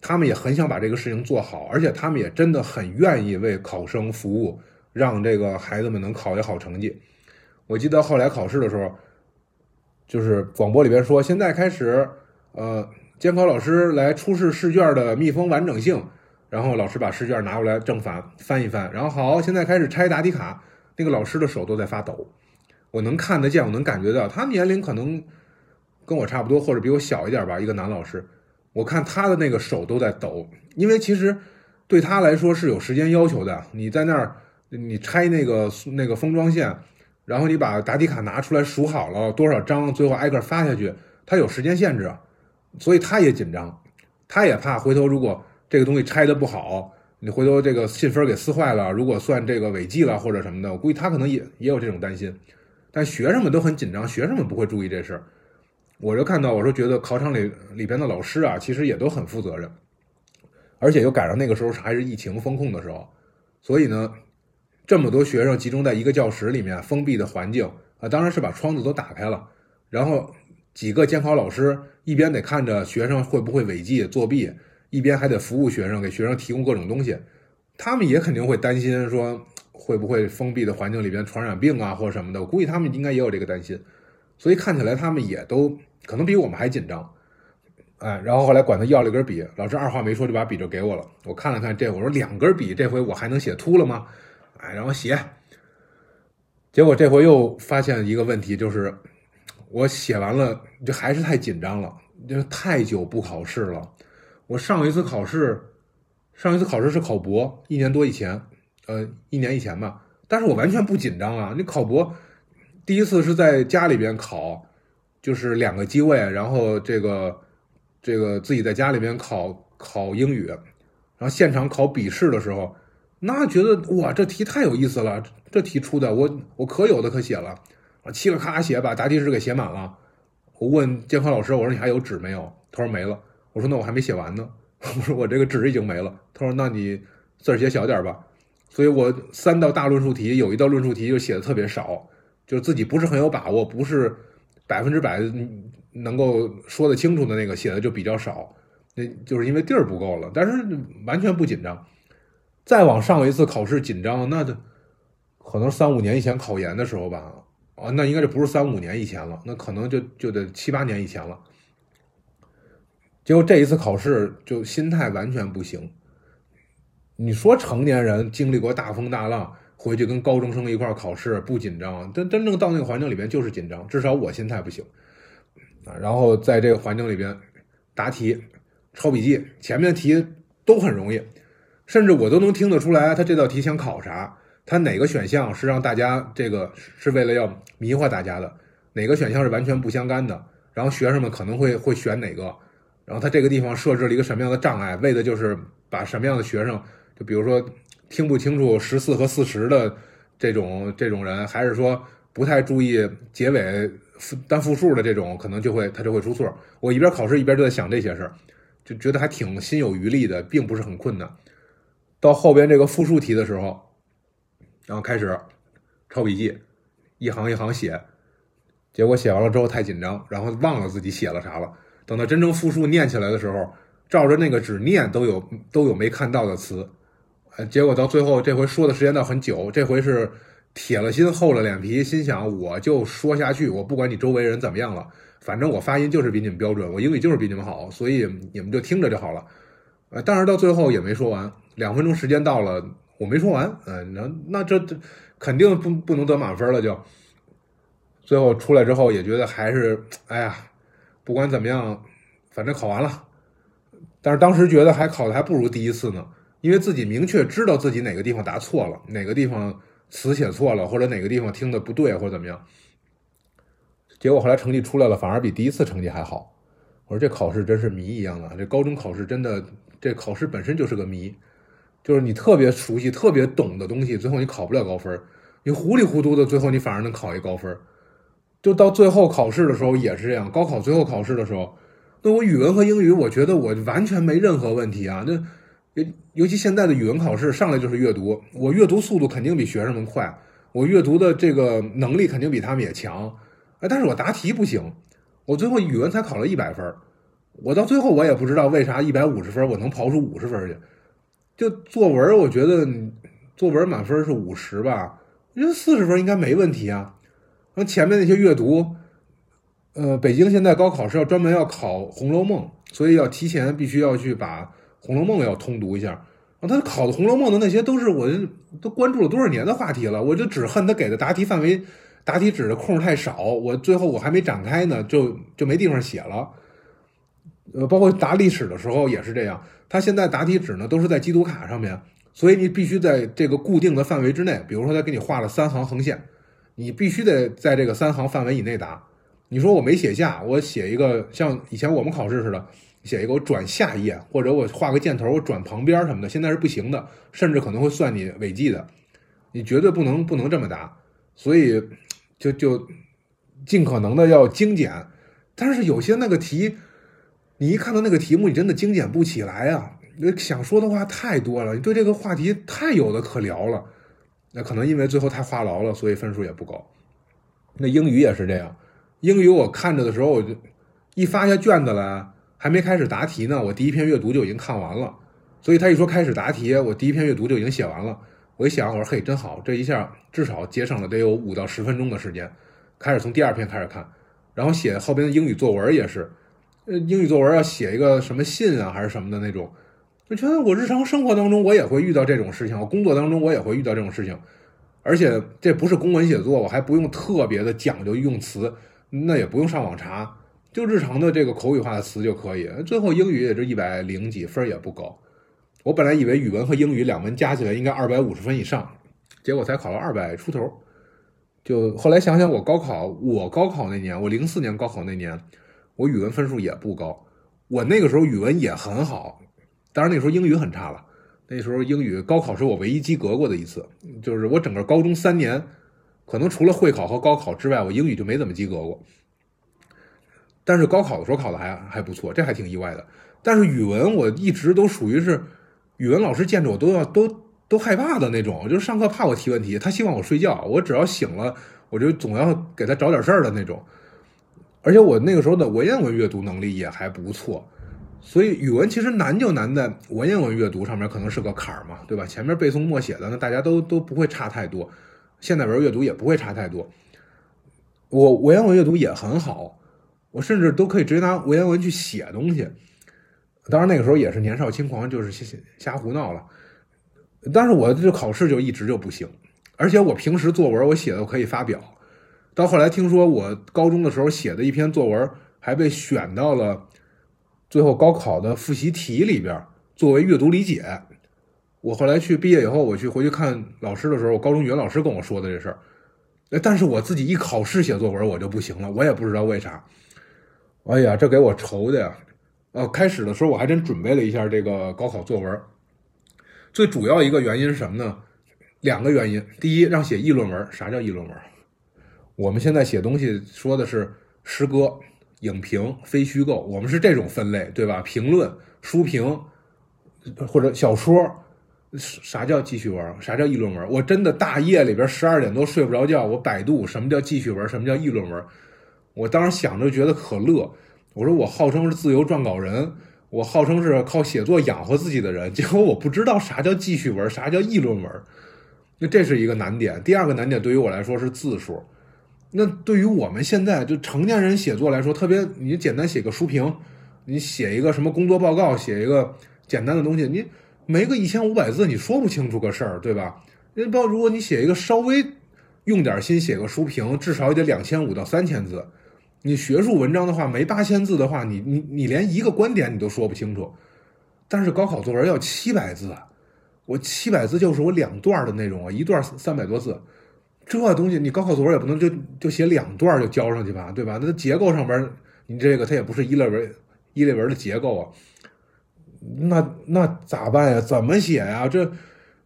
他们也很想把这个事情做好，而且他们也真的很愿意为考生服务，让这个孩子们能考一个好成绩。我记得后来考试的时候，就是广播里边说，现在开始，呃。监考老师来出示试卷的密封完整性，然后老师把试卷拿过来正反翻一翻，然后好，现在开始拆答题卡。那个老师的手都在发抖，我能看得见，我能感觉到，他年龄可能跟我差不多，或者比我小一点吧，一个男老师。我看他的那个手都在抖，因为其实对他来说是有时间要求的。你在那儿，你拆那个那个封装线，然后你把答题卡拿出来数好了多少张，最后挨个发下去，他有时间限制。所以他也紧张，他也怕回头如果这个东西拆的不好，你回头这个信封给撕坏了，如果算这个违纪了或者什么的，我估计他可能也也有这种担心。但学生们都很紧张，学生们不会注意这事儿。我就看到，我说觉得考场里里边的老师啊，其实也都很负责任，而且又赶上那个时候还是疫情封控的时候，所以呢，这么多学生集中在一个教室里面封闭的环境啊，当然是把窗子都打开了，然后。几个监考老师一边得看着学生会不会违纪作弊，一边还得服务学生，给学生提供各种东西。他们也肯定会担心说会不会封闭的环境里边传染病啊或者什么的。我估计他们应该也有这个担心，所以看起来他们也都可能比我们还紧张。哎，然后后来管他要了一根笔，老师二话没说就把笔就给我了。我看了看这，我说两根笔，这回我还能写秃了吗？哎，然后写，结果这回又发现一个问题，就是。我写完了，就还是太紧张了，就是太久不考试了。我上一次考试，上一次考试是考博，一年多以前，呃，一年以前吧。但是我完全不紧张啊！你考博，第一次是在家里边考，就是两个机位，然后这个这个自己在家里边考考英语，然后现场考笔试的时候，那觉得哇，这题太有意思了，这题出的我我可有的可写了。啊，嘁了咔写，把答题纸给写满了。我问监考老师，我说你还有纸没有？他说没了。我说那我还没写完呢。我说我这个纸已经没了。他说那你字儿写小点吧。所以我三道大论述题有一道论述题就写的特别少，就是自己不是很有把握，不是百分之百能够说得清楚的那个写的就比较少，那就是因为地儿不够了，但是完全不紧张。再往上一次考试紧张，那就可能三五年以前考研的时候吧，啊，那应该就不是三五年以前了，那可能就就得七八年以前了。结果这一次考试就心态完全不行。你说成年人经历过大风大浪，回去跟高中生一块考试不紧张？真真正到那个环境里边就是紧张，至少我心态不行啊。然后在这个环境里边答题、抄笔记，前面的题都很容易，甚至我都能听得出来他这道题想考啥，他哪个选项是让大家这个是为了要迷惑大家的，哪个选项是完全不相干的，然后学生们可能会会选哪个。然后他这个地方设置了一个什么样的障碍，为的就是把什么样的学生，就比如说听不清楚十四和四十的这种这种人，还是说不太注意结尾单复数的这种，可能就会他就会出错。我一边考试一边就在想这些事儿，就觉得还挺心有余力的，并不是很困难。到后边这个复数题的时候，然后开始抄笔记，一行一行写，结果写完了之后太紧张，然后忘了自己写了啥了。等到真正复述念起来的时候，照着那个纸念都有都有没看到的词，呃，结果到最后这回说的时间倒很久，这回是铁了心厚了脸皮，心想我就说下去，我不管你周围人怎么样了，反正我发音就是比你们标准，我英语就是比你们好，所以你们就听着就好了，呃，但是到最后也没说完，两分钟时间到了，我没说完，嗯，那那这这肯定不不能得满分了，就最后出来之后也觉得还是，哎呀。不管怎么样，反正考完了，但是当时觉得还考的还不如第一次呢，因为自己明确知道自己哪个地方答错了，哪个地方词写错了，或者哪个地方听的不对，或者怎么样。结果后来成绩出来了，反而比第一次成绩还好。我说这考试真是谜一样的，这高中考试真的，这考试本身就是个谜，就是你特别熟悉、特别懂的东西，最后你考不了高分；你糊里糊涂的，最后你反而能考一高分。就到最后考试的时候也是这样，高考最后考试的时候，那我语文和英语，我觉得我完全没任何问题啊。那尤尤其现在的语文考试上来就是阅读，我阅读速度肯定比学生们快，我阅读的这个能力肯定比他们也强。哎，但是我答题不行，我最后语文才考了一百分，我到最后我也不知道为啥一百五十分我能刨出五十分去。就作文，我觉得作文满分是五十吧，我觉得四十分应该没问题啊。那前面那些阅读，呃，北京现在高考是要专门要考《红楼梦》，所以要提前必须要去把《红楼梦》要通读一下。然后他考的《红楼梦》的那些都是我都关注了多少年的话题了，我就只恨他给的答题范围、答题纸的空太少，我最后我还没展开呢，就就没地方写了。呃，包括答历史的时候也是这样，他现在答题纸呢都是在机读卡上面，所以你必须在这个固定的范围之内，比如说他给你画了三行横线。你必须得在这个三行范围以内答。你说我没写下，我写一个像以前我们考试似的，写一个我转下一页，或者我画个箭头我转旁边什么的，现在是不行的，甚至可能会算你违纪的。你绝对不能不能这么答，所以就就尽可能的要精简。但是有些那个题，你一看到那个题目，你真的精简不起来啊！你想说的话太多了，你对这个话题太有的可聊了。那可能因为最后太话痨了，所以分数也不高。那英语也是这样，英语我看着的时候，我就一发下卷子来，还没开始答题呢，我第一篇阅读就已经看完了。所以他一说开始答题，我第一篇阅读就已经写完了。我一想，我说嘿，真好，这一下至少节省了得有五到十分钟的时间。开始从第二篇开始看，然后写后边的英语作文也是，呃，英语作文要写一个什么信啊还是什么的那种。我觉得我日常生活当中我也会遇到这种事情，我工作当中我也会遇到这种事情，而且这不是公文写作，我还不用特别的讲究用词，那也不用上网查，就日常的这个口语化的词就可以。最后英语也就一百零几分也不高，我本来以为语文和英语两门加起来应该二百五十分以上，结果才考了二百出头。就后来想想，我高考，我高考那年，我零四年高考那年，我语文分数也不高，我那个时候语文也很好。当然那时候英语很差了，那时候英语高考是我唯一及格过的一次，就是我整个高中三年，可能除了会考和高考之外，我英语就没怎么及格过。但是高考的时候考的还还不错，这还挺意外的。但是语文我一直都属于是，语文老师见着我都要都都害怕的那种，就是上课怕我提问题，他希望我睡觉，我只要醒了，我就总要给他找点事儿的那种。而且我那个时候的文言文阅读能力也还不错，所以语文其实难就难在文言文阅读上面可能是个坎儿嘛，对吧？前面背诵默写的，那大家都都不会差太多，现代文阅读也不会差太多。我文言文阅读也很好，我甚至都可以直接拿文言文去写东西。当然那个时候也是年少轻狂，就是瞎瞎胡闹了。但是我这考试就一直就不行，而且我平时作文我写的可以发表。到后来听说我高中的时候写的一篇作文还被选到了最后高考的复习题里边作为阅读理解。我后来去毕业以后，我去回去看老师的时候，我高中语文老师跟我说的这事儿。但是我自己一考试写作文我就不行了，我也不知道为啥。哎呀，这给我愁的呀！呃，开始的时候我还真准备了一下这个高考作文。最主要一个原因是什么呢？两个原因。第一，让写议论文。啥叫议论文？我们现在写东西说的是诗歌、影评、非虚构，我们是这种分类，对吧？评论、书评或者小说，啥叫记叙文？啥叫议论文？我真的大夜里边十二点多睡不着觉，我百度什么叫记叙文，什么叫议论文。我当时想着觉得可乐，我说我号称是自由撰稿人，我号称是靠写作养活自己的人，结果我不知道啥叫记叙文，啥叫议论文。那这是一个难点。第二个难点对于我来说是字数。那对于我们现在就成年人写作来说，特别你简单写个书评，你写一个什么工作报告，写一个简单的东西，你没个一千五百字，你说不清楚个事儿，对吧？那包如果你写一个稍微用点心写个书评，至少也得两千五到三千字。你学术文章的话，没八千字的话，你你你连一个观点你都说不清楚。但是高考作文要七百字，我七百字就是我两段的内容啊，一段三百多字。这东西你高考作文也不能就就写两段就交上去吧，对吧？那结构上边你这个它也不是一类文一类文的结构啊，那那咋办呀？怎么写呀？这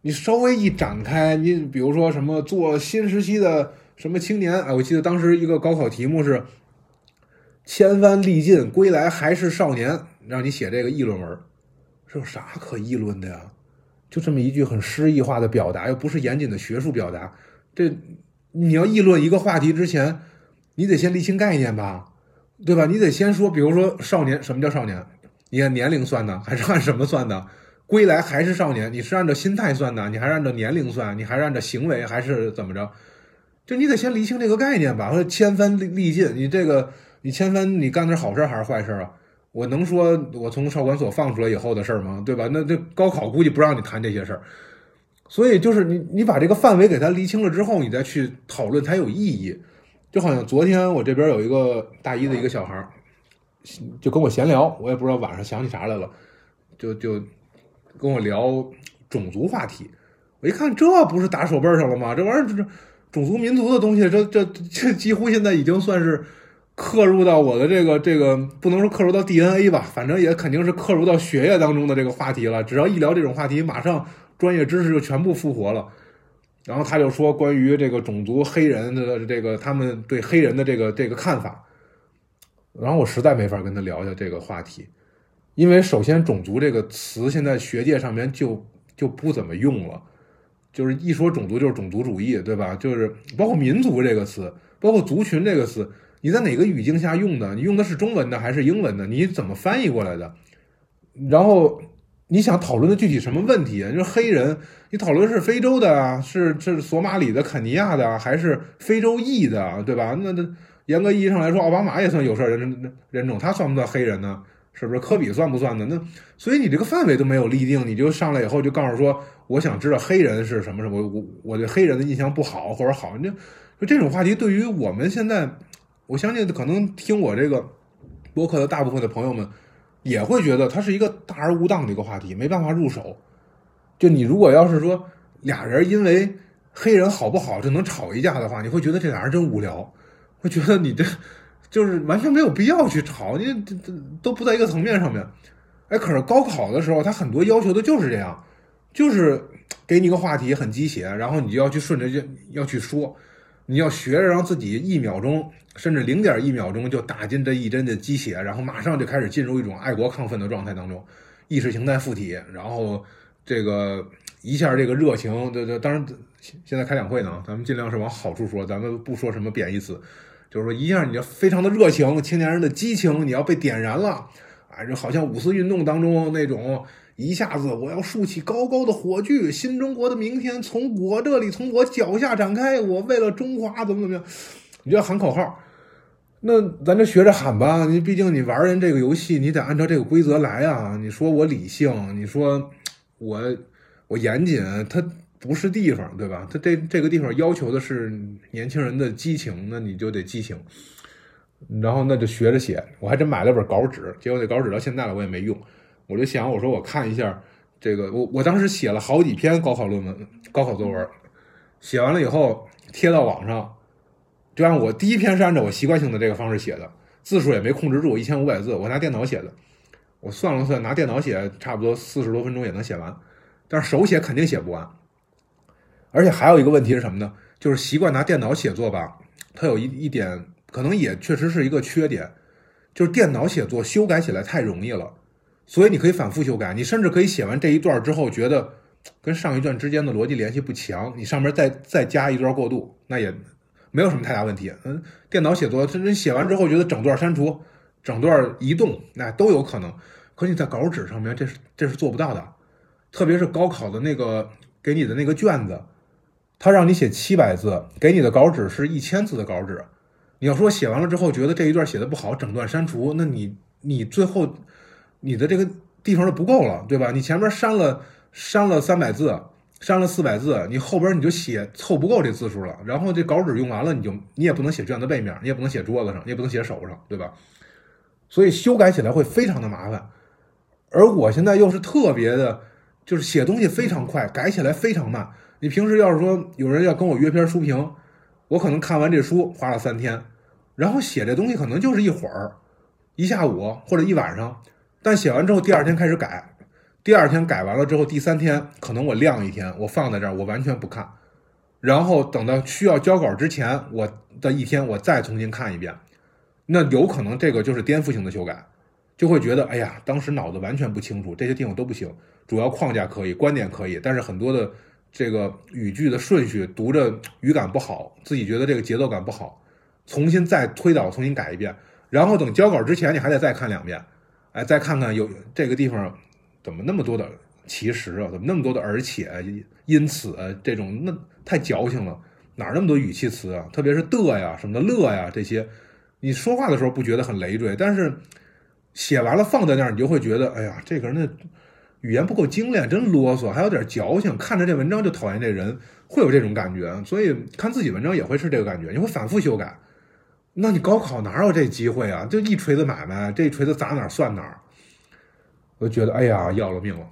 你稍微一展开，你比如说什么做新时期的什么青年啊？我记得当时一个高考题目是千帆历尽归来还是少年，让你写这个议论文，这有啥可议论的呀？就这么一句很诗意化的表达，又不是严谨的学术表达。这，你要议论一个话题之前，你得先理清概念吧，对吧？你得先说，比如说少年，什么叫少年？你按年龄算呢，还是按什么算的？归来还是少年？你是按照心态算的，你还是按照年龄算？你还是按照行为，还是怎么着？就你得先理清这个概念吧。说千帆历尽，你这个你千帆，你干的是好事还是坏事啊？我能说我从少管所放出来以后的事吗？对吧？那这高考估计不让你谈这些事儿。所以就是你，你把这个范围给它理清了之后，你再去讨论才有意义。就好像昨天我这边有一个大一的一个小孩就跟我闲聊，我也不知道晚上想起啥来了，就就跟我聊种族话题。我一看，这不是打手背上了吗？这玩意儿，这种族民族的东西，这这这几乎现在已经算是刻入到我的这个这个，不能说刻入到 DNA 吧，反正也肯定是刻入到血液当中的这个话题了。只要一聊这种话题，马上。专业知识就全部复活了，然后他就说关于这个种族黑人的这个他们对黑人的这个这个看法，然后我实在没法跟他聊下这个话题，因为首先种族这个词现在学界上面就就不怎么用了，就是一说种族就是种族主义，对吧？就是包括民族这个词，包括族群这个词，你在哪个语境下用的？你用的是中文的还是英文的？你怎么翻译过来的？然后。你想讨论的具体什么问题啊？就是黑人，你讨论是非洲的啊，是是索马里的、肯尼亚的，还是非洲裔的，对吧？那那严格意义上来说，奥巴马也算有色人人种，他算不算黑人呢？是不是？科比算不算呢？那所以你这个范围都没有立定，你就上来以后就告诉说，我想知道黑人是什么什么，我我对黑人的印象不好或者好，就就这种话题，对于我们现在，我相信可能听我这个播客的大部分的朋友们。也会觉得它是一个大而无当的一个话题，没办法入手。就你如果要是说俩人因为黑人好不好就能吵一架的话，你会觉得这俩人真无聊，会觉得你这就是完全没有必要去吵，你这这都不在一个层面上面。哎，可是高考的时候，他很多要求的就是这样，就是给你个话题很鸡血，然后你就要去顺着就要去说，你要学着让自己一秒钟。甚至零点一秒钟就打进这一针的鸡血，然后马上就开始进入一种爱国亢奋的状态当中，意识形态附体，然后这个一下这个热情，对对，当然现在开两会呢，咱们尽量是往好处说，咱们不说什么贬义词，就是说一下你就非常的热情，青年人的激情你要被点燃了，啊，就好像五四运动当中那种一下子我要竖起高高的火炬，新中国的明天从我这里从我脚下展开，我为了中华怎么怎么样，你就要喊口号。那咱就学着喊吧，你毕竟你玩人这个游戏，你得按照这个规则来啊。你说我理性，你说我我严谨，它不是地方，对吧？它这这个地方要求的是年轻人的激情，那你就得激情。然后那就学着写，我还真买了本稿纸，结果那稿纸到现在了我也没用。我就想，我说我看一下这个，我我当时写了好几篇高考论文、高考作文，写完了以后贴到网上。就按我第一篇是按照我习惯性的这个方式写的，字数也没控制住，一千五百字，我拿电脑写的。我算了算，拿电脑写差不多四十多分钟也能写完，但是手写肯定写不完。而且还有一个问题是什么呢？就是习惯拿电脑写作吧，它有一一点可能也确实是一个缺点，就是电脑写作修改起来太容易了，所以你可以反复修改，你甚至可以写完这一段之后觉得跟上一段之间的逻辑联系不强，你上面再再加一段过渡，那也。没有什么太大问题，嗯，电脑写作，这写完之后觉得整段删除，整段移动，那都有可能。可你在稿纸上面，这是这是做不到的。特别是高考的那个给你的那个卷子，他让你写七百字，给你的稿纸是一千字的稿纸。你要说写完了之后觉得这一段写的不好，整段删除，那你你最后你的这个地方就不够了，对吧？你前面删了删了三百字。删了四百字，你后边你就写凑不够这字数了。然后这稿纸用完了，你就你也不能写卷子背面，你也不能写桌子上，你也不能写手上，对吧？所以修改起来会非常的麻烦。而我现在又是特别的，就是写东西非常快，改起来非常慢。你平时要是说有人要跟我约篇书评，我可能看完这书花了三天，然后写这东西可能就是一会儿，一下午或者一晚上，但写完之后第二天开始改。第二天改完了之后，第三天可能我晾一天，我放在这儿，我完全不看，然后等到需要交稿之前，我的一天我再重新看一遍，那有可能这个就是颠覆性的修改，就会觉得哎呀，当时脑子完全不清楚，这些地方都不行，主要框架可以，观点可以，但是很多的这个语句的顺序读着语感不好，自己觉得这个节奏感不好，重新再推导，重新改一遍，然后等交稿之前你还得再看两遍，哎，再看看有这个地方。怎么那么多的其实啊？怎么那么多的而且？因此这种那太矫情了，哪那么多语气词啊？特别是的呀、什么的乐呀这些，你说话的时候不觉得很累赘，但是写完了放在那儿，你就会觉得，哎呀，这个人的语言不够精炼，真啰嗦，还有点矫情。看着这文章就讨厌这人，会有这种感觉。所以看自己文章也会是这个感觉，你会反复修改。那你高考哪有这机会啊？就一锤子买卖，这一锤子砸哪算哪。我就觉得，哎呀，要了命了！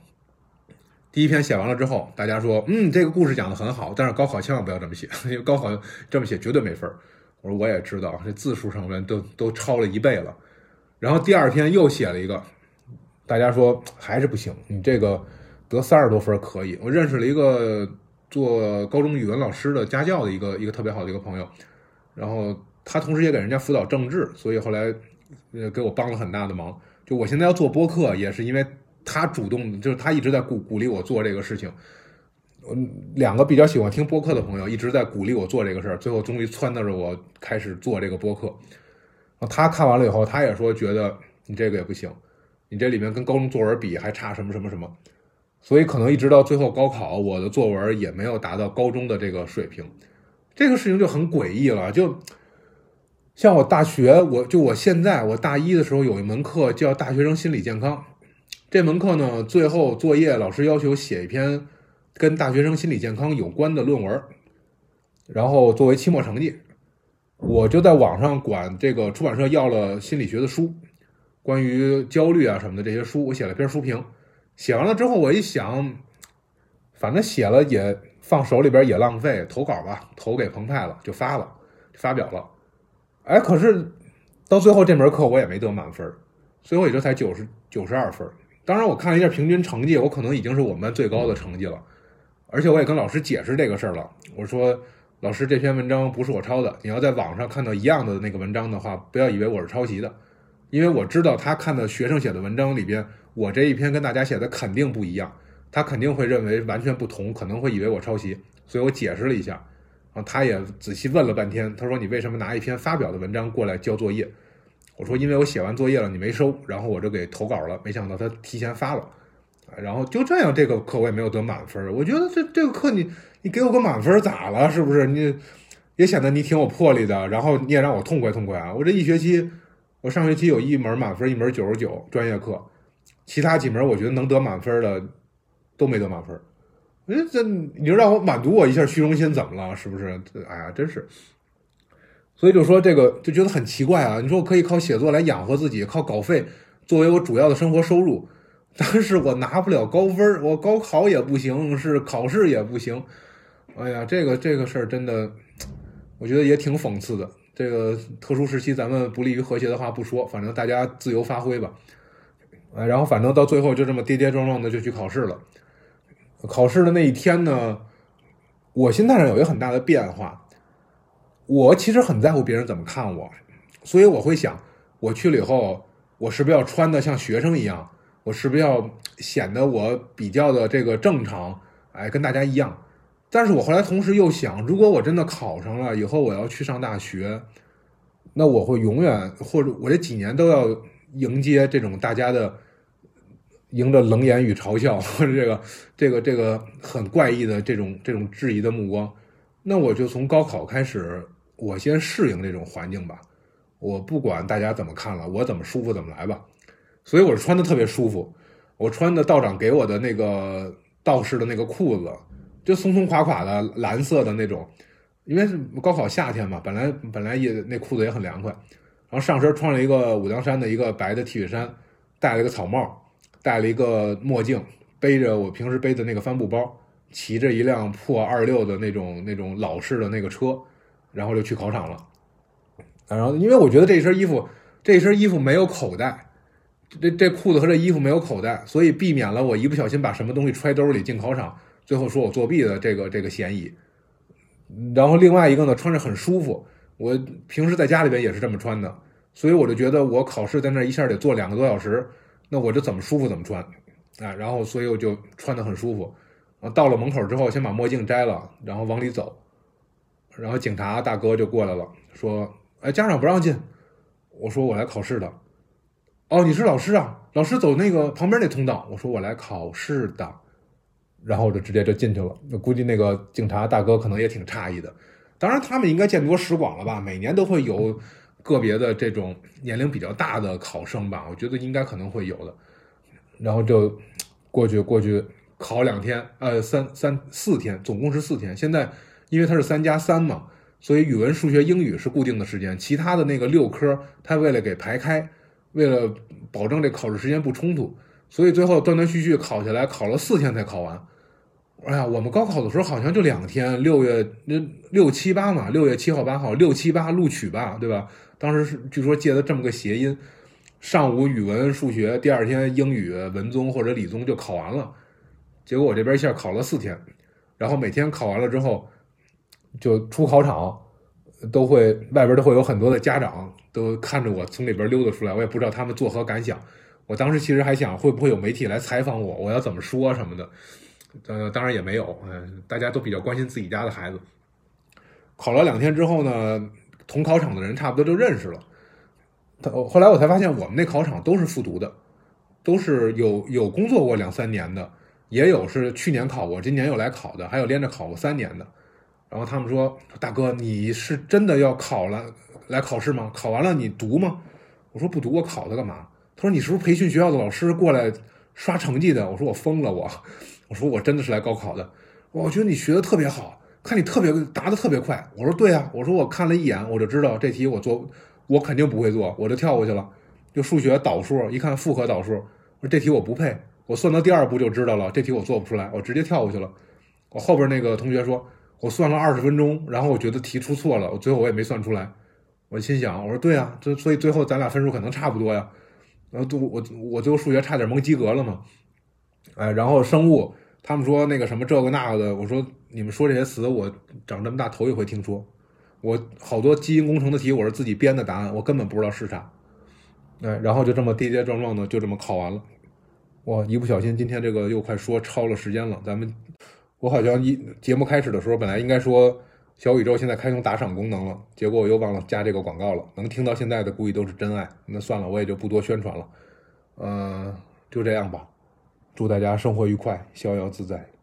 第一篇写完了之后，大家说，嗯，这个故事讲的很好，但是高考千万不要这么写，因为高考这么写绝对没分儿我说我也知道，这字数上面都都超了一倍了。然后第二篇又写了一个，大家说还是不行，你这个得三十多分可以。我认识了一个做高中语文老师的家教的一个一个特别好的一个朋友，然后他同时也给人家辅导政治，所以后来呃给我帮了很大的忙。就我现在要做播客，也是因为他主动，就是他一直在鼓鼓励我做这个事情。嗯，两个比较喜欢听播客的朋友一直在鼓励我做这个事儿，最后终于撺掇着我开始做这个播客。他看完了以后，他也说觉得你这个也不行，你这里面跟高中作文比还差什么什么什么，所以可能一直到最后高考，我的作文也没有达到高中的这个水平。这个事情就很诡异了，就。像我大学，我就我现在我大一的时候有一门课叫大学生心理健康，这门课呢，最后作业老师要求写一篇跟大学生心理健康有关的论文，然后作为期末成绩，我就在网上管这个出版社要了心理学的书，关于焦虑啊什么的这些书，我写了篇书评，写完了之后我一想，反正写了也放手里边也浪费，投稿吧，投给澎湃了就发了，发表了。哎，可是到最后这门课我也没得满分，最后也就才九十九十二分。当然，我看了一下平均成绩，我可能已经是我们班最高的成绩了。而且我也跟老师解释这个事儿了，我说：“老师，这篇文章不是我抄的。你要在网上看到一样的那个文章的话，不要以为我是抄袭的，因为我知道他看的学生写的文章里边，我这一篇跟大家写的肯定不一样。他肯定会认为完全不同，可能会以为我抄袭，所以我解释了一下，然后他也仔细问了半天，他说你为什么拿一篇发表的文章过来交作业？我说因为我写完作业了，你没收，然后我就给投稿了，没想到他提前发了，然后就这样，这个课我也没有得满分。我觉得这这个课你你给我个满分咋了？是不是？你也显得你挺有魄力的，然后你也让我痛快痛快啊！我这一学期，我上学期有一门满分，一门九十九专业课，其他几门我觉得能得满分的。都没得满分，哎，这你就让我满足我一下虚荣心怎么了？是不是？哎呀，真是，所以就说这个就觉得很奇怪啊！你说我可以靠写作来养活自己，靠稿费作为我主要的生活收入，但是我拿不了高分，我高考也不行，是考试也不行。哎呀，这个这个事儿真的，我觉得也挺讽刺的。这个特殊时期，咱们不利于和谐的话不说，反正大家自由发挥吧。哎，然后反正到最后就这么跌跌撞撞的就去考试了。考试的那一天呢，我心态上有一个很大的变化。我其实很在乎别人怎么看我，所以我会想，我去了以后，我是不是要穿的像学生一样？我是不是要显得我比较的这个正常？哎，跟大家一样。但是我后来同时又想，如果我真的考上了以后，我要去上大学，那我会永远或者我这几年都要迎接这种大家的。迎着冷眼与嘲笑，或 者这个、这个、这个很怪异的这种、这种质疑的目光，那我就从高考开始，我先适应这种环境吧。我不管大家怎么看了，我怎么舒服怎么来吧。所以我是穿的特别舒服，我穿的道长给我的那个道士的那个裤子，就松松垮垮的蓝色的那种，因为高考夏天嘛，本来本来也那裤子也很凉快，然后上身穿了一个武当山的一个白的 T 恤衫，戴了一个草帽。戴了一个墨镜，背着我平时背的那个帆布包，骑着一辆破二六的那种那种老式的那个车，然后就去考场了。然后因为我觉得这身衣服，这身衣服没有口袋，这这裤子和这衣服没有口袋，所以避免了我一不小心把什么东西揣兜里进考场，最后说我作弊的这个这个嫌疑。然后另外一个呢，穿着很舒服，我平时在家里边也是这么穿的，所以我就觉得我考试在那一下得坐两个多小时。那我就怎么舒服怎么穿，啊，然后所以我就穿的很舒服，到了门口之后，先把墨镜摘了，然后往里走，然后警察大哥就过来了，说，哎，家长不让进，我说我来考试的，哦，你是老师啊，老师走那个旁边那通道，我说我来考试的，然后我就直接就进去了，那估计那个警察大哥可能也挺诧异的，当然他们应该见多识广了吧，每年都会有。个别的这种年龄比较大的考生吧，我觉得应该可能会有的，然后就过去过去考两天，呃，三三四天，总共是四天。现在因为它是三加三嘛，所以语文、数学、英语是固定的时间，其他的那个六科，他为了给排开，为了保证这考试时间不冲突，所以最后断断续续考下来，考了四天才考完。哎呀，我们高考的时候好像就两天，六月六七八嘛，六月七号八号，六七八录取吧，对吧？当时是据说借的这么个谐音，上午语文、数学，第二天英语、文综或者理综就考完了。结果我这边一下考了四天，然后每天考完了之后，就出考场，都会外边都会有很多的家长都看着我从里边溜达出来，我也不知道他们作何感想。我当时其实还想会不会有媒体来采访我，我要怎么说什么的。呃，当然也没有，嗯，大家都比较关心自己家的孩子。考了两天之后呢？同考场的人差不多就认识了，他后来我才发现，我们那考场都是复读的，都是有有工作过两三年的，也有是去年考过，今年又来考的，还有连着考过三年的。然后他们说：“大哥，你是真的要考了来考试吗？考完了你读吗？”我说：“不读，我考它干嘛？”他说：“你是不是培训学校的老师过来刷成绩的？”我说：“我疯了，我我说我真的是来高考的，我觉得你学的特别好。”看你特别答的特别快，我说对啊，我说我看了一眼，我就知道这题我做，我肯定不会做，我就跳过去了。就数学导数，一看复合导数，我说这题我不配，我算到第二步就知道了，这题我做不出来，我直接跳过去了。我后边那个同学说，我算了二十分钟，然后我觉得题出错了，我最后我也没算出来。我心想，我说对啊，这所以最后咱俩分数可能差不多呀。然后我我最后数学差点蒙及格了嘛。哎，然后生物。他们说那个什么这个那个的，我说你们说这些词，我长这么大头一回听说。我好多基因工程的题，我是自己编的答案，我根本不知道是啥。哎，然后就这么跌跌撞撞的，就这么考完了。哇，一不小心今天这个又快说超了时间了。咱们我好像一节目开始的时候本来应该说小宇宙现在开通打赏功能了，结果我又忘了加这个广告了。能听到现在的估计都是真爱。那算了，我也就不多宣传了。嗯，就这样吧。祝大家生活愉快，逍遥自在。